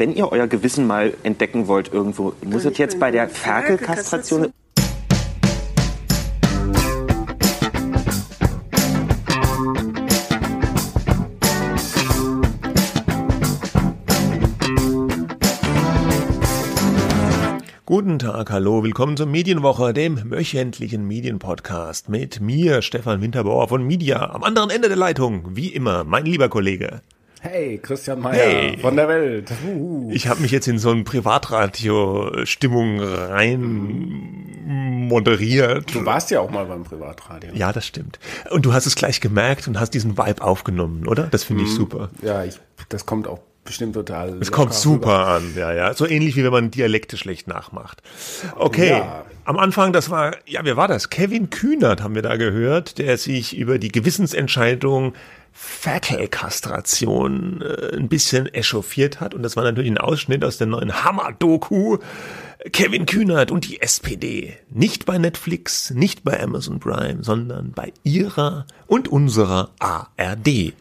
wenn ihr euer Gewissen mal entdecken wollt irgendwo, muss es jetzt bei der Ferkelkastration Guten Tag, hallo, willkommen zur Medienwoche, dem wöchentlichen Medienpodcast mit mir, Stefan Winterbauer von Media, am anderen Ende der Leitung, wie immer, mein lieber Kollege. Hey, Christian Meyer Hey. von der Welt. Uhu. Ich habe mich jetzt in so eine Privatradio-Stimmung rein moderiert. Du warst ja auch mal beim Privatradio. Ja, das stimmt. Und du hast es gleich gemerkt und hast diesen Vibe aufgenommen, oder? Das finde ich super. Ja, ich, das kommt auch bestimmt total. Es kommt super an, ja, ja. So ähnlich wie wenn man Dialekte schlecht nachmacht. Okay. Ja. Am Anfang, das war, ja, wer war das? Kevin Kühnert haben wir da gehört, der sich über die Gewissensentscheidung Ferkelkastration äh, ein bisschen echauffiert hat. Und das war natürlich ein Ausschnitt aus der neuen Hammer-Doku. Kevin Kühnert und die SPD. Nicht bei Netflix, nicht bei Amazon Prime, sondern bei ihrer und unserer ARD.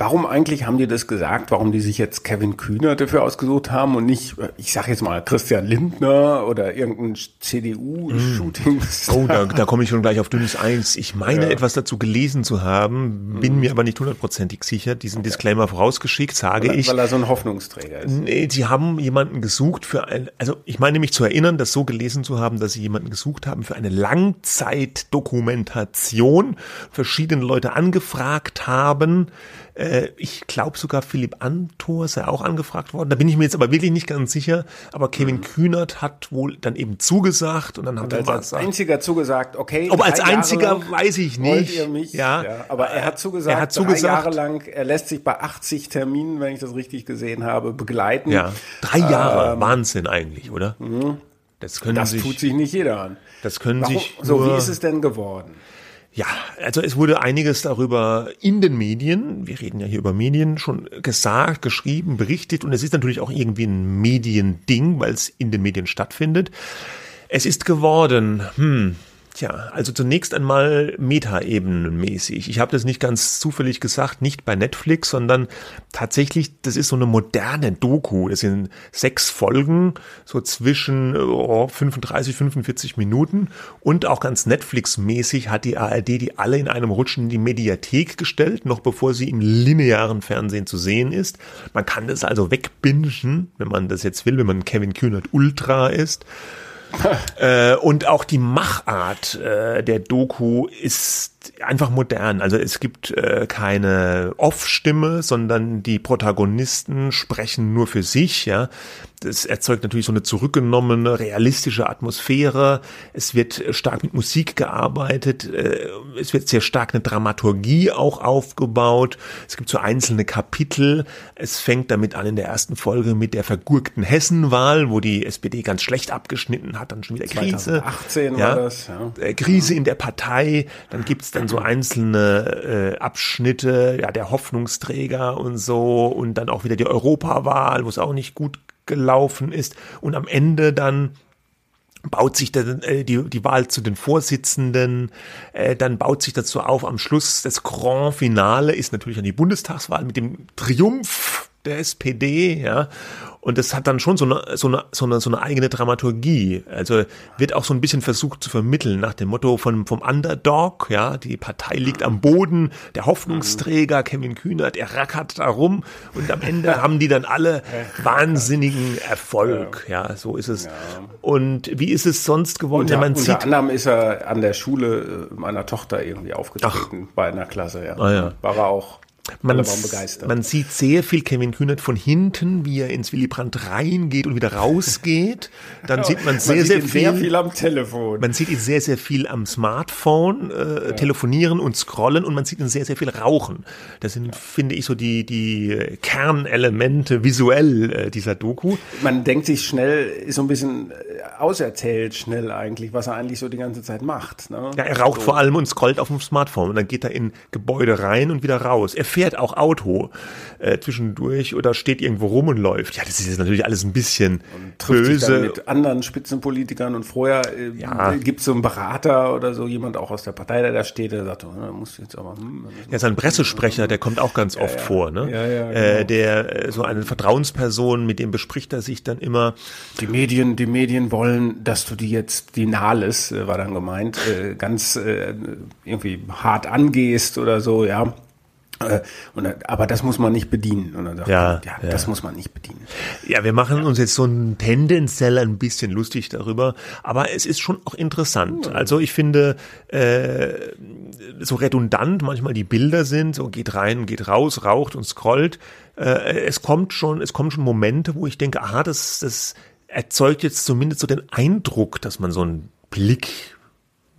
Warum eigentlich haben die das gesagt? Warum die sich jetzt Kevin Kühner dafür ausgesucht haben und nicht, ich sag jetzt mal, Christian Lindner oder irgendein CDU-Shooting? Oh, da, da komme ich schon gleich auf dünnes Eins. Ich meine, etwas dazu gelesen zu haben, bin mir aber nicht hundertprozentig sicher. Diesen Disclaimer vorausgeschickt, sage weil, ich. weil er so ein Hoffnungsträger ist. Nee, sie haben jemanden gesucht für ein, also ich meine mich zu erinnern, das so gelesen zu haben, dass sie jemanden gesucht haben für eine Langzeitdokumentation, verschiedene Leute angefragt haben. Äh, Ich glaube sogar Philipp Antor sei auch angefragt worden. Da bin ich mir jetzt aber wirklich nicht ganz sicher. Aber Kevin Kühnert hat wohl dann eben zugesagt und dann hat Und er als, gesagt, einziger zugesagt, okay. Ob als einziger, weiß ich nicht. Mich, Ja. aber er hat zugesagt, Er hat zugesagt. drei Jahre lang, er lässt sich bei 80 Terminen, wenn ich das richtig gesehen habe, begleiten. ja, drei Jahre, Wahnsinn eigentlich, oder? Das können Ähm, Das sich, tut sich nicht jeder an. das können Warum, sich so, nur, wie ist es denn geworden? Ja, also es wurde einiges darüber in den Medien, wir reden ja hier über Medien, schon gesagt, geschrieben, berichtet und es ist natürlich auch irgendwie ein Mediending, weil es in den Medien stattfindet. Es ist geworden, hm, Tja, also zunächst einmal Metaebenenmäßig. Ich habe das nicht ganz zufällig gesagt, nicht bei Netflix, sondern tatsächlich, das ist so eine moderne Doku. Das sind sechs Folgen, so zwischen oh, 35, 45 Minuten und auch ganz Netflix-mäßig hat die ARD die alle in einem Rutschen in die Mediathek gestellt, noch bevor sie im linearen Fernsehen zu sehen ist. Man kann das also wegbingen, wenn man das jetzt will, wenn man Kevin Kühnert Ultra ist. Äh, und auch die Machart äh, der Doku ist einfach modern. Also es gibt äh, keine Off-Stimme, sondern die Protagonisten sprechen nur für sich. Ja, das erzeugt natürlich so eine zurückgenommene, realistische Atmosphäre. Es wird stark mit Musik gearbeitet. Äh, es wird sehr stark eine Dramaturgie auch aufgebaut. Es gibt so einzelne Kapitel. Es fängt damit an in der ersten Folge mit der vergurkten Hessenwahl, wo die SPD ganz schlecht abgeschnitten hat, dann schon wieder Krise. 2018 ja, war das, ja. äh, Krise in der Partei, dann gibt's dann so einzelne äh, Abschnitte, ja, der Hoffnungsträger und so und dann auch wieder die Europawahl, wo es auch nicht gut gelaufen ist. Und am Ende dann baut sich dann äh, die, die Wahl zu den Vorsitzenden, äh, dann baut sich dazu auf, am Schluss das Grand Finale ist natürlich an die Bundestagswahl mit dem Triumph der SPD, ja. Und das hat dann schon so eine, so eine, so eine, so eine eigene Dramaturgie. Also wird auch so ein bisschen versucht zu vermitteln nach dem Motto von, vom Underdog, ja. Die Partei liegt am Boden, der Hoffnungsträger Kevin Kühnert, er rackert da rum und am Ende haben die dann alle wahnsinnigen Erfolg, ja. So ist es. Und wie ist es sonst geworden? Unter, Ja, man unter anderem ist er an der Schule äh, meiner Tochter irgendwie aufgetreten, bei einer Klasse, ja. Ah, ja. War er auch. Man, man sieht sehr viel Kevin Kühnert von hinten, wie er ins Willy Brandt reingeht und wieder rausgeht. Dann sieht man sehr, man sehr, sieht ihn viel, sehr viel am Telefon. Man sieht ihn sehr, sehr viel am Smartphone äh, telefonieren und scrollen und man sieht ihn sehr, sehr viel rauchen. Das sind, finde ich, so die, die Kernelemente visuell äh, dieser Doku. man denkt sich schnell, ist so ein bisschen äh, auserzählt schnell eigentlich, was er eigentlich so die ganze Zeit macht. Ne? Ja, er raucht vor allem und scrollt auf dem Smartphone und dann geht er in Gebäude rein und wieder raus. Er fährt auch Auto äh, zwischendurch oder steht irgendwo rum und läuft. Ja, das ist jetzt natürlich alles ein bisschen böse. Mit anderen Spitzenpolitikern und vorher äh, Ja. gibt es so einen Berater oder so, jemand auch aus der Partei, der da steht, der sagt, oh, da muss jetzt aber, hm, Ja, sein Pressesprecher, der kommt auch ganz oft ja. vor, ne? Ja, ja, äh, genau. der äh, so eine Vertrauensperson, mit dem bespricht er sich dann immer. Die Medien, die Medien wollen, dass du die jetzt, die Nahles, äh, war dann gemeint, äh, ganz irgendwie hart angehst oder so, ja. Äh, Und, aber das muss man nicht bedienen. Und dann sagt Ja, er, ja, ja. das muss man nicht bedienen. Ja, wir machen uns jetzt so ein tendenziell ein bisschen lustig darüber, aber es ist schon auch interessant. Also ich finde, äh, so redundant manchmal die Bilder sind, so geht rein, geht raus, raucht und scrollt. Äh, es kommt schon, es kommen schon Momente, wo ich denke, aha, das, das erzeugt jetzt zumindest so den Eindruck, dass man so einen Blick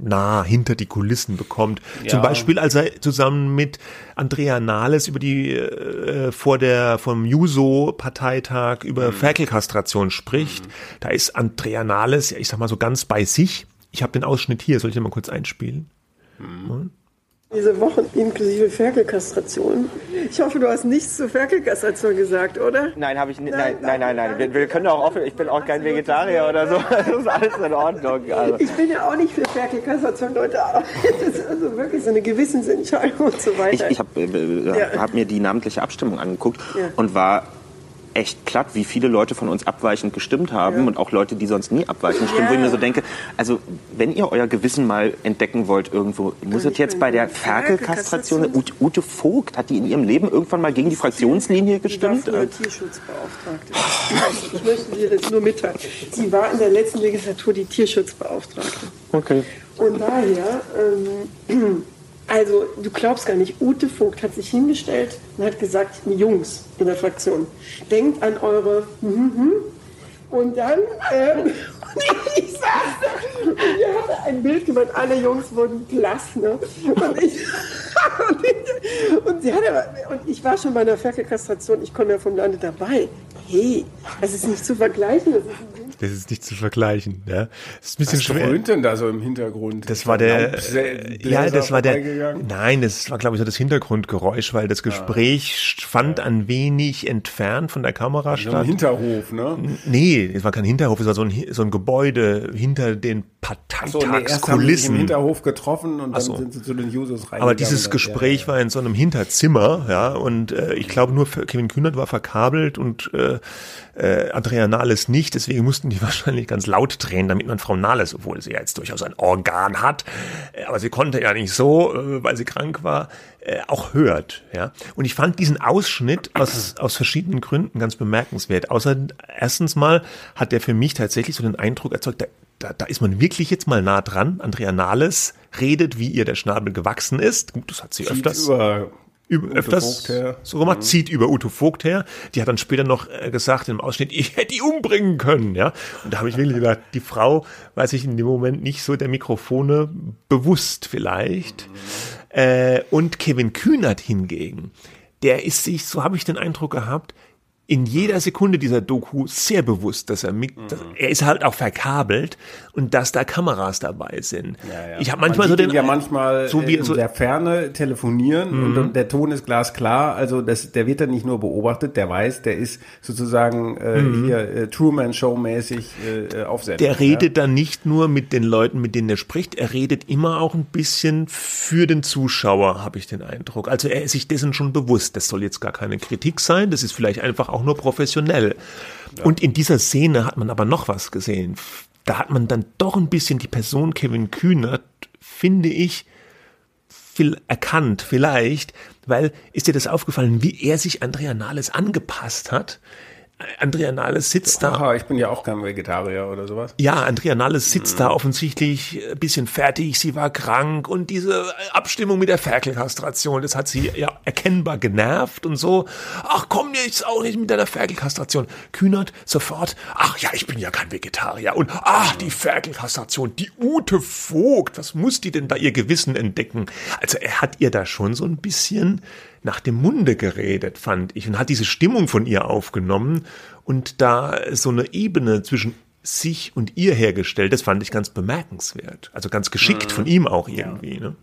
nah hinter die Kulissen bekommt. Zum Beispiel, als er zusammen mit Andrea Nahles über die äh, vor der vom Juso-Parteitag über Ferkelkastration spricht. Da ist Andrea Nahles, ja, ich sag mal so ganz bei sich. Ich habe den Ausschnitt hier, soll ich den mal kurz einspielen? Diese Wochen inklusive Ferkelkastration. Ich hoffe, du hast nichts zur Ferkelkastration gesagt, oder? Nein, habe ich nicht. Nein, Nein, nein, nein, nein. Wir, wir können auch offen. Ich bin auch kein Vegetarier oder so. Das ist alles in Ordnung. Also. Ich bin ja auch nicht für Ferkelkastration, Leute, aber das ist also wirklich so eine Gewissensentscheidung und so Ich, weiter. ich habe äh, Ja. hab mir die namentliche Abstimmung angeguckt Ja. und war echt platt, wie viele Leute von uns abweichend gestimmt haben Ja. und auch Leute, die sonst nie abweichend stimmen, wo ich Ja. mir so denke, also wenn ihr euer Gewissen mal entdecken wollt irgendwo, muss es jetzt bei der Ferkelkastration- Ute, Ute Vogt, hat die in ihrem Leben irgendwann mal gegen die Fraktionslinie Die war gestimmt? Tierschutzbeauftragte. Ich, ich möchte dir das nur mitteilen. Sie war in der letzten Legislatur die Tierschutzbeauftragte. Okay. Und daher, ähm, also du glaubst gar nicht, Ute Vogt hat sich hingestellt und hat gesagt, Jungs in der Fraktion, denkt an eure mhm. und dann, ähm, ich saß da und ihr hatte ein Bild gemacht, alle Jungs wurden blass, ne? Und ich, und, ich, und sie hat aber, und ich war schon bei einer Ferkelkastration, ich komme ja vom Lande dabei. Hey, das ist nicht zu vergleichen, das ist ein Das ist nicht zu vergleichen. Ja. Das ist ein bisschen Was schwer. dröhnt denn da so im Hintergrund? Das war der, Laubsä- ja, das war der, nein, das war glaube ich so das Hintergrundgeräusch, weil das Gespräch fand ein wenig entfernt von der Kamera So ein statt. Hinterhof, ne? Nee, es war kein Hinterhof, es war so ein, so ein Gebäude hinter den So, nee, im Parteitagskulissen. Hinterhof getroffen und dann so. sind sie zu den Jusos reingegangen. Aber dieses Gespräch war in so einem Hinterzimmer, ja, und äh, ich glaube nur Kevin Kühnert war verkabelt und äh, äh, Andrea Nahles nicht, deswegen mussten die wahrscheinlich ganz laut drehen, damit man Frau Nahles, obwohl sie ja jetzt durchaus ein Organ hat, äh, aber sie konnte ja nicht so, äh, weil sie krank war, äh, auch hört, ja. Und ich fand diesen Ausschnitt aus, aus verschiedenen Gründen ganz bemerkenswert. Außer erstens mal hat der für mich tatsächlich so den Eindruck erzeugt, da, da, da ist man wirklich jetzt mal nah dran. Andrea Nahles redet, wie ihr der Schnabel gewachsen ist. Gut, das hat sie Zieht öfters über über, Ute öfters Vogt her. so gemacht, zieht über Ute Vogt her. Die hat dann später noch äh, gesagt im Ausschnitt, ich hätte die umbringen können, ja. Und da habe ich wirklich gedacht, die Frau war sich in dem Moment nicht so der Mikrofone bewusst vielleicht. Äh, und Kevin Kühnert hingegen, der ist sich, so habe ich den Eindruck gehabt, in jeder Sekunde dieser Doku sehr bewusst, dass er mit, dass, er ist halt auch verkabelt und dass da Kameras dabei sind. Ich habe manchmal Man so den ja manchmal so wie in so, Mhm. der Ferne telefonieren und, und der Ton ist glasklar. Also das, der wird dann nicht nur beobachtet, der weiß, der ist sozusagen äh, hier äh, Truman Show mäßig äh, auf Sendung. Mhm. Der redet dann nicht nur mit den Leuten, mit denen er spricht, er redet immer auch ein bisschen für den Zuschauer, habe ich den Eindruck. Also er ist sich dessen schon bewusst. Das soll jetzt gar keine Kritik sein, das ist vielleicht einfach auch nur professionell. Und in dieser Szene hat man aber noch was gesehen. Da hat man dann doch ein bisschen die Person Kevin Kühnert, finde ich, viel erkannt, vielleicht, weil ist dir das aufgefallen, wie er sich Andrea Nahles angepasst hat? Andrea Nahles sitzt da Aha, ich bin ja auch kein Vegetarier oder sowas. ja, Andrea Nahles sitzt da offensichtlich ein bisschen fertig, sie war krank und diese Abstimmung mit der Ferkelkastration, das hat sie ja erkennbar genervt und so. Ach komm jetzt auch nicht mit deiner Ferkelkastration. Kühnert sofort, ach ja, ich bin ja kein Vegetarier und ach, die Ferkelkastration, die Ute Vogt, was muss die denn da ihr Gewissen entdecken? Also er hat ihr da schon so ein bisschen nach dem Munde geredet, fand ich, und hat diese Stimmung von ihr aufgenommen und da so eine Ebene zwischen sich und ihr hergestellt. Das fand ich ganz bemerkenswert. Also ganz geschickt von ihm auch irgendwie. Ne?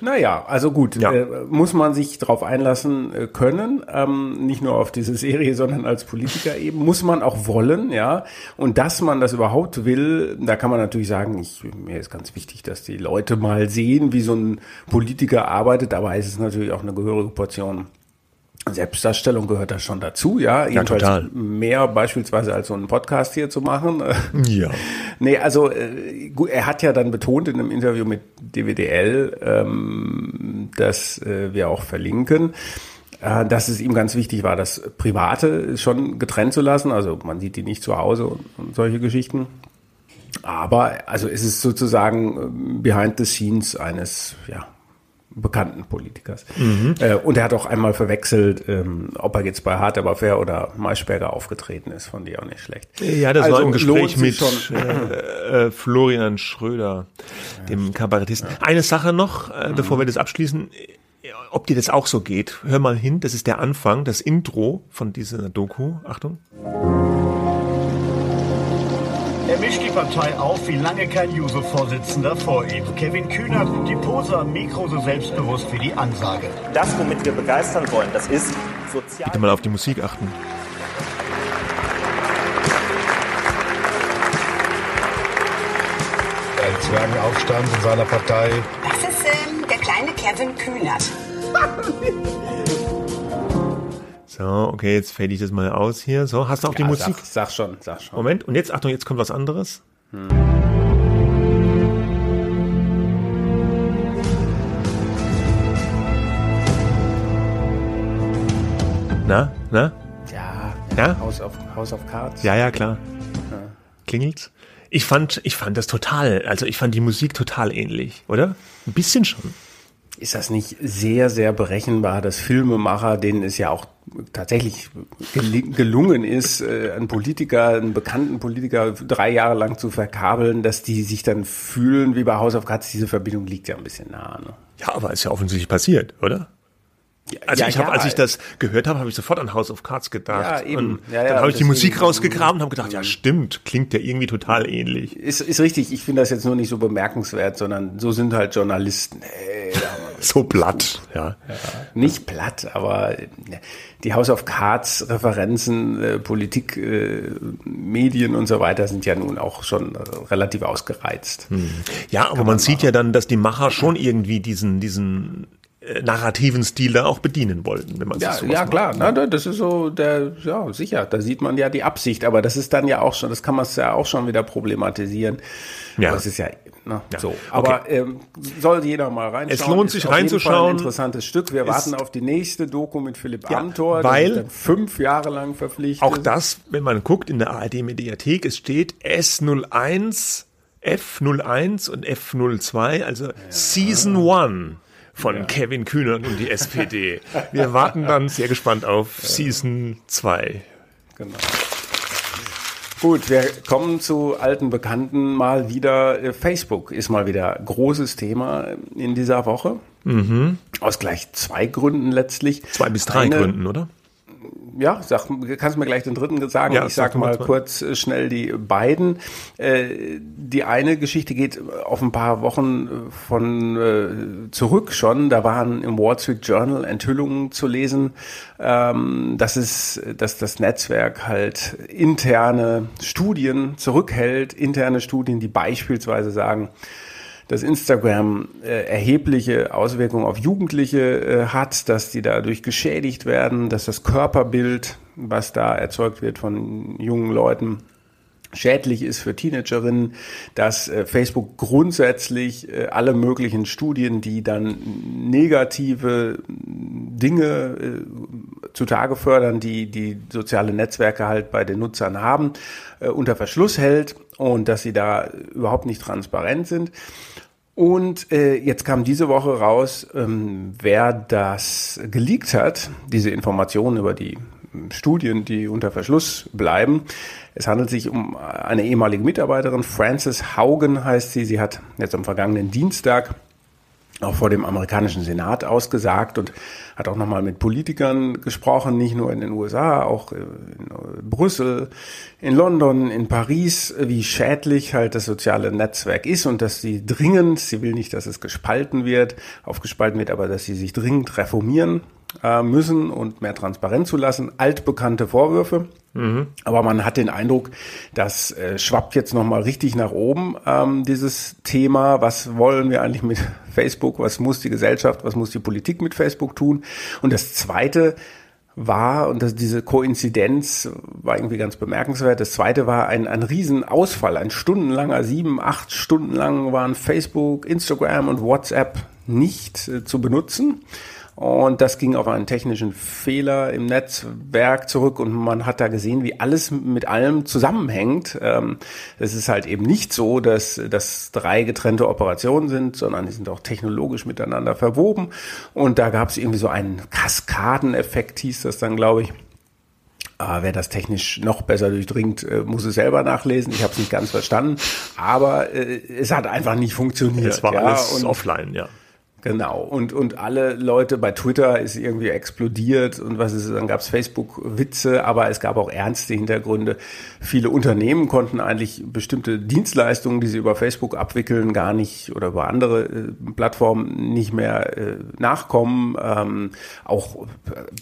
Naja, also gut, Ja. äh, muss man sich darauf einlassen äh, können, ähm, nicht nur auf diese Serie, sondern als Politiker eben, muss man auch wollen, ja. Und dass man das überhaupt will, da kann man natürlich sagen, ich, mir ist ganz wichtig, dass die Leute mal sehen, wie so ein Politiker arbeitet, aber es ist natürlich auch eine gehörige Portion Selbstdarstellung gehört da schon dazu, ja. Jedenfalls total. mehr beispielsweise als so einen Podcast hier zu machen. Ja. Nee, also äh, gut, er hat ja dann betont in einem Interview mit DWDL, ähm, das äh, wir auch verlinken, äh, dass es ihm ganz wichtig war, das Private schon getrennt zu lassen. Also man sieht die nicht zu Hause und, solche Geschichten. Aber also es ist sozusagen behind the scenes eines ja, bekannten Politikers. Äh, und er hat auch einmal verwechselt, ähm, ob er jetzt bei Hart aber fair oder Maischberger aufgetreten ist, von dir auch nicht schlecht. Ja, das Also war im Gespräch mit äh, äh, Florian Schröder, dem Kabarettisten. Eine Sache noch, äh, bevor wir das abschließen. äh, Ob dir das auch so geht, hör mal hin, das ist der Anfang, das Intro von dieser Doku. Achtung. Mischt die Partei auf wie lange kein Juso-Vorsitzender vor ihm. Kevin Kühnert, die Pose am Mikro so selbstbewusst wie die Ansage. Das, womit wir begeistern wollen, das ist sozial. Bitte mal auf die Musik achten. Ein Zwergenaufstand in seiner Partei. Das ist ähm, der kleine Kevin Kühnert. So, okay, jetzt fade ich das mal aus hier. So, hast du auch die Ja, Musik? Sag, sag schon, sag schon. Moment, und jetzt, Achtung, jetzt kommt was anderes. Na, na? Ja, Ja? House of, House of Cards. Ja, ja, klar. Klingelt's? Ich fand, ich fand das total, also ich fand die Musik total ähnlich, oder? Ein bisschen schon. Ist das nicht sehr, sehr berechenbar, dass Filmemacher, denen es ja auch tatsächlich gel- gelungen ist, äh, einen Politiker, einen bekannten Politiker drei Jahre lang zu verkabeln, dass die sich dann fühlen wie bei House of Cards? Diese Verbindung liegt ja ein bisschen nah. Ne? Ja, aber ist ja offensichtlich passiert, oder? Also Ja, ich habe, ja, als ich das gehört habe, habe ich sofort an House of Cards gedacht. Ja, eben. Und Ja, dann habe ich die Musik rausgegraben und habe gedacht, ja stimmt, klingt ja irgendwie total ähnlich. Ist, ist richtig, ich finde das jetzt nur nicht so bemerkenswert, sondern so sind halt Journalisten. Hey, So platt, ja. nicht platt, aber äh, die House of Cards Referenzen, äh, Politik, äh, Medien und so weiter sind ja nun auch schon äh, relativ ausgereizt. Ja, aber man sieht ja dann, dass die Macher schon irgendwie diesen, diesen narrativen Stil da auch bedienen wollten, wenn man Ja, sowas ja macht. klar, na, da- das ist so der, ja sicher, da sieht man ja die Absicht, aber das ist dann ja auch schon, das kann man ja auch schon wieder problematisieren. Ja. Aber es ist ja, ne, Ja. so. Aber ähm, soll jeder mal reinschauen. Es lohnt sich reinzuschauen. Ein interessantes Stück. Wir Es- warten auf die nächste Doku mit Philipp Ja, Amthor. weil- fünf Jahre lang verpflichtet. Auch das, wenn man guckt in der ARD-Mediathek, es steht S01, F01 und F02, also Season 1 von Kevin Kühnert und die SPD. Wir warten dann sehr gespannt auf Season 2. Genau. Gut, wir kommen zu alten Bekannten mal wieder. Facebook ist mal wieder großes Thema in dieser Woche. Aus gleich zwei Gründen letztlich. Mhm. Zwei bis drei Eine- Gründen, oder? Ja, sag, kannst du mir gleich den dritten sagen. Ja, ich sag sag mal kurz äh, schnell die beiden. Äh, die eine Geschichte geht auf ein paar Wochen äh, von äh, zurück schon. Da waren im Wall Street Journal Enthüllungen zu lesen, ähm, dass es, dass das Netzwerk halt interne Studien zurückhält, interne Studien, die beispielsweise sagen, dass Instagram äh, erhebliche Auswirkungen auf Jugendliche äh, hat, dass die dadurch geschädigt werden, dass das Körperbild, was da erzeugt wird von jungen Leuten, schädlich ist für Teenagerinnen, dass äh, Facebook grundsätzlich äh, alle möglichen Studien, die dann negative Dinge äh, zutage fördern, die die soziale Netzwerke halt bei den Nutzern haben, äh, unter Verschluss hält und dass sie da überhaupt nicht transparent sind. Und äh, jetzt kam diese Woche raus, ähm, wer das geleakt hat, diese Informationen über die ähm, Studien, die unter Verschluss bleiben. Es handelt sich um eine ehemalige Mitarbeiterin, Frances Haugen heißt sie. Sie hat jetzt am vergangenen Dienstag auch vor dem amerikanischen Senat ausgesagt und hat auch nochmal mit Politikern gesprochen, nicht nur in den USA, auch in Brüssel, in London, in Paris, wie schädlich halt das soziale Netzwerk ist und dass sie dringend, sie will nicht, dass es gespalten wird, aufgespalten wird, aber dass sie sich dringend reformieren äh, müssen und mehr transparent zu lassen. Altbekannte Vorwürfe. Mhm. Aber man hat den Eindruck, das äh, schwappt jetzt nochmal richtig nach oben, ähm, dieses Thema. Was wollen wir eigentlich mit Facebook? Was muss die Gesellschaft, was muss die Politik mit Facebook tun? Und das Zweite war, und das, diese Koinzidenz war irgendwie ganz bemerkenswert, das Zweite war ein, ein Riesenausfall, ein stundenlanger, sieben, acht Stunden lang waren Facebook, Instagram und WhatsApp nicht äh, zu benutzen. Und das ging auf einen technischen Fehler im Netzwerk zurück und man hat da gesehen, wie alles mit allem zusammenhängt. Ähm, es ist halt eben nicht so, dass das drei getrennte Operationen sind, sondern die sind auch technologisch miteinander verwoben. Und da gab es irgendwie so einen Kaskadeneffekt, hieß das dann, glaube ich. Aber wer das technisch noch besser durchdringt, äh, muss es selber nachlesen. Ich habe es nicht ganz verstanden, aber äh, es hat einfach nicht funktioniert. Es war ja, alles offline, ja. Genau. Und, und alle Leute bei Twitter ist irgendwie explodiert und was ist, dann gab es Facebook-Witze, aber es gab auch ernste Hintergründe. Viele Unternehmen konnten eigentlich bestimmte Dienstleistungen, die sie über Facebook abwickeln, gar nicht oder über andere äh, Plattformen nicht mehr äh, nachkommen. Ähm, auch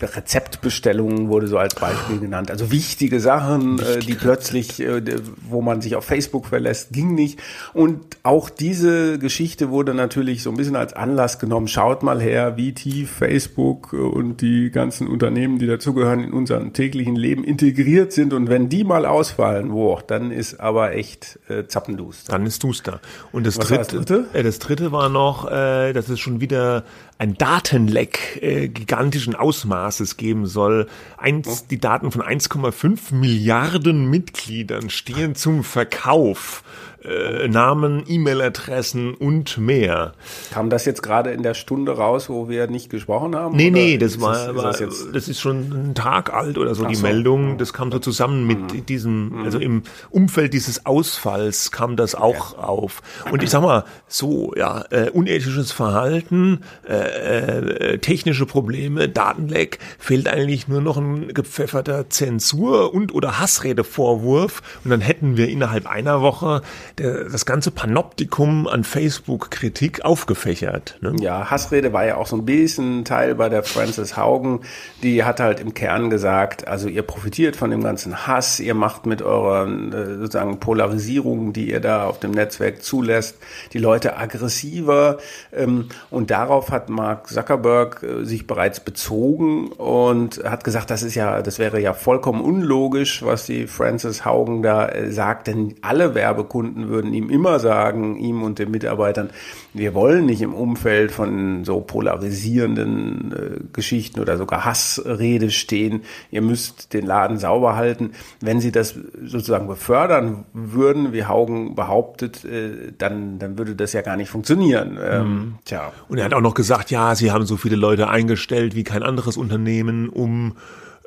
Rezeptbestellungen wurde so als Beispiel genannt. Also wichtige Sachen, äh, die plötzlich, äh, wo man sich auf Facebook verlässt, ging nicht. Und auch diese Geschichte wurde natürlich so ein bisschen als Anlass Anlass genommen, schaut mal her, wie tief Facebook und die ganzen Unternehmen, die dazugehören, in unserem täglichen Leben integriert sind. Und wenn die mal ausfallen, wo, dann ist aber echt äh, Zappenduster. Dann ist Duster. Und das, dritte, das dritte? Äh, das dritte war noch, äh, dass es schon wieder ein Datenleck äh, gigantischen Ausmaßes geben soll. Eins, die Daten von 1,5 Milliarden Mitgliedern stehen zum Verkauf äh, Namen, E-Mail-Adressen und mehr. Kam das jetzt gerade in der Stunde raus, wo wir nicht gesprochen haben? Nee, nee, das war, das, war, das, das, ist schon ein Tag alt oder so, Ach die so. Meldung. Das kam so zusammen mit mhm. diesem, mhm. also im Umfeld dieses Ausfalls kam das auch ja. auf. Und ich sag mal, so, ja, äh, unethisches Verhalten, äh, äh, technische Probleme, Datenleck, fehlt eigentlich nur noch ein gepfefferter Zensur und oder Hassredevorwurf und dann hätten wir innerhalb einer Woche der, das ganze Panoptikum an Facebook-Kritik aufgefächert. Ne? Ja, Hassrede war ja auch so ein bisschen Teil bei der Frances Haugen. Die hat halt im Kern gesagt, also ihr profitiert von dem ganzen Hass, ihr macht mit eurer äh, sozusagen Polarisierung, die ihr da auf dem Netzwerk zulässt, die Leute aggressiver. Ähm, und darauf hat Mark Zuckerberg äh, sich bereits bezogen und hat gesagt, das ist ja, das wäre ja vollkommen unlogisch, was die Frances Haugen da äh, sagt, denn alle Werbekunden würden ihm immer sagen, ihm und den Mitarbeitern, wir wollen nicht im Umfeld von so polarisierenden äh, Geschichten oder sogar Hassrede stehen. Ihr müsst den Laden sauber halten. Wenn Sie das sozusagen befördern würden, wie Haugen behauptet, äh, dann, dann würde das ja gar nicht funktionieren. Ähm, mhm. tja. Und er hat auch noch gesagt, ja, Sie haben so viele Leute eingestellt wie kein anderes Unternehmen, um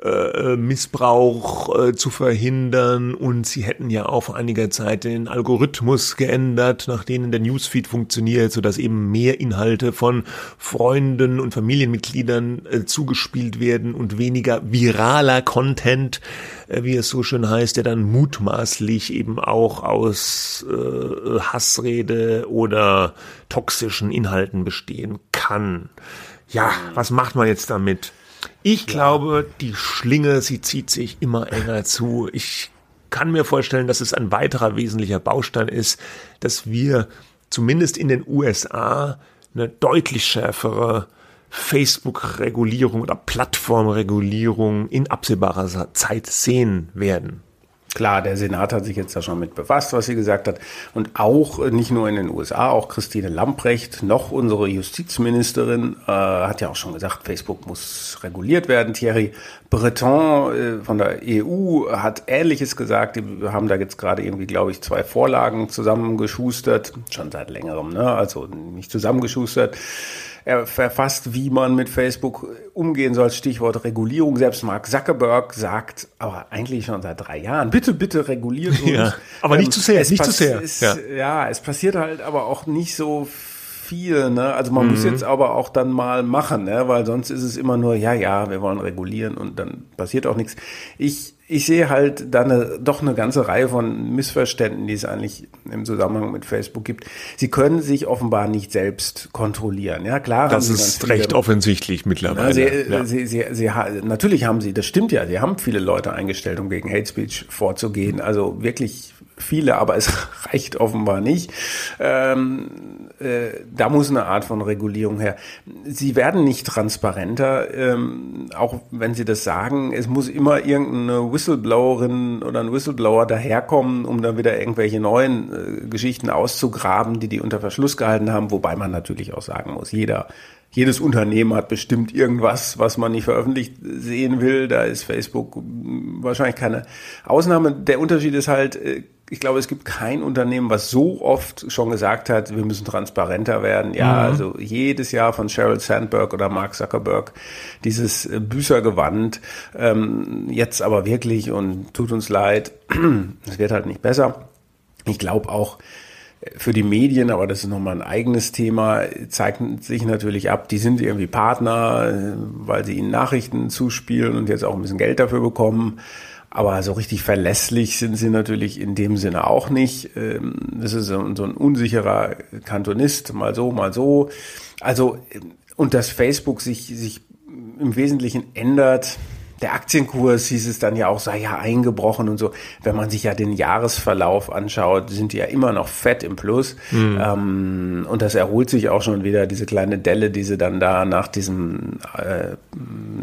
äh, Missbrauch äh, zu verhindern und sie hätten ja auch vor einiger Zeit den Algorithmus geändert, nach denen der Newsfeed funktioniert, sodass eben mehr Inhalte von Freunden und Familienmitgliedern äh, zugespielt werden und weniger viraler Content, äh, wie es so schön heißt, der dann mutmaßlich eben auch aus äh, Hassrede oder toxischen Inhalten bestehen kann. Ja, was macht man jetzt damit? Ich glaube, die Schlinge, sie zieht sich immer enger zu. Ich kann mir vorstellen, dass es ein weiterer wesentlicher Baustein ist, dass wir zumindest in den USA eine deutlich schärfere Facebook-Regulierung oder Plattformregulierung in absehbarer Zeit sehen werden. Klar, der Senat hat sich jetzt da schon mit befasst, was sie gesagt hat. Und auch äh, nicht nur in den USA, auch Christine Lamprecht, noch unsere Justizministerin, äh, hat ja auch schon gesagt, Facebook muss reguliert werden. Thierry Breton äh, von der EU hat Ähnliches gesagt. Wir haben da jetzt gerade irgendwie, glaube ich, zwei Vorlagen zusammengeschustert, schon seit längerem, ne? also nicht zusammengeschustert er verfasst, wie man mit Facebook umgehen soll. Stichwort Regulierung. Selbst Mark Zuckerberg sagt, aber eigentlich schon seit drei Jahren, bitte, bitte reguliert uns. Ja, aber nicht ähm, zu sehr, nicht zu sehr. Es, ja. ja, es passiert halt aber auch nicht so viel. Ne? Also man muss jetzt aber auch dann mal machen, ne? weil sonst ist es immer nur, ja, ja, wir wollen regulieren und dann passiert auch nichts. Ich, ich sehe halt da eine, doch eine ganze Reihe von Missverständen, die es eigentlich im Zusammenhang mit Facebook gibt. Sie können sich offenbar nicht selbst kontrollieren. Ja, klar. Das sie ist ganz viele- recht offensichtlich mittlerweile. ja, sie, ja. sie, sie, sie, ha- natürlich haben sie, das stimmt ja, sie haben viele Leute eingestellt, um gegen Hate Speech vorzugehen. Also wirklich viele, aber es reicht offenbar nicht. Ähm, äh, da muss eine Art von Regulierung her. Sie werden nicht transparenter, ähm, auch wenn sie das sagen. Es muss immer irgendeine Whistleblowerin oder ein Whistleblower daherkommen, um dann wieder irgendwelche neuen äh, Geschichten auszugraben, die die unter Verschluss gehalten haben. Wobei man natürlich auch sagen muss, jeder jedes Unternehmen hat bestimmt irgendwas, was man nicht veröffentlicht sehen will. Da ist Facebook mm, wahrscheinlich keine Ausnahme. Der Unterschied ist halt, äh, ich glaube, es gibt kein Unternehmen, was so oft schon gesagt hat, wir müssen transparenter werden. Ja, also jedes Jahr von Sheryl Sandberg oder Mark Zuckerberg dieses äh, Büßergewand. Ähm, jetzt aber wirklich und tut uns leid, es wird halt nicht besser. Ich glaube auch, für die Medien, aber das ist nochmal ein eigenes Thema, zeigt sich natürlich ab, die sind irgendwie Partner, äh, weil sie ihnen Nachrichten zuspielen und jetzt auch ein bisschen Geld dafür bekommen. Aber so richtig verlässlich sind sie natürlich in dem Sinne auch nicht. Ähm, Das ist so ein unsicherer Kantonist, mal so, mal so. Also, und dass Facebook sich, sich im Wesentlichen ändert, der Aktienkurs hieß es dann ja auch, sei ja eingebrochen und so. Wenn man sich ja den Jahresverlauf anschaut, sind die ja immer noch fett im Plus. Ähm, und das erholt sich auch schon wieder, diese kleine Delle, die sie dann da nach diesem, äh,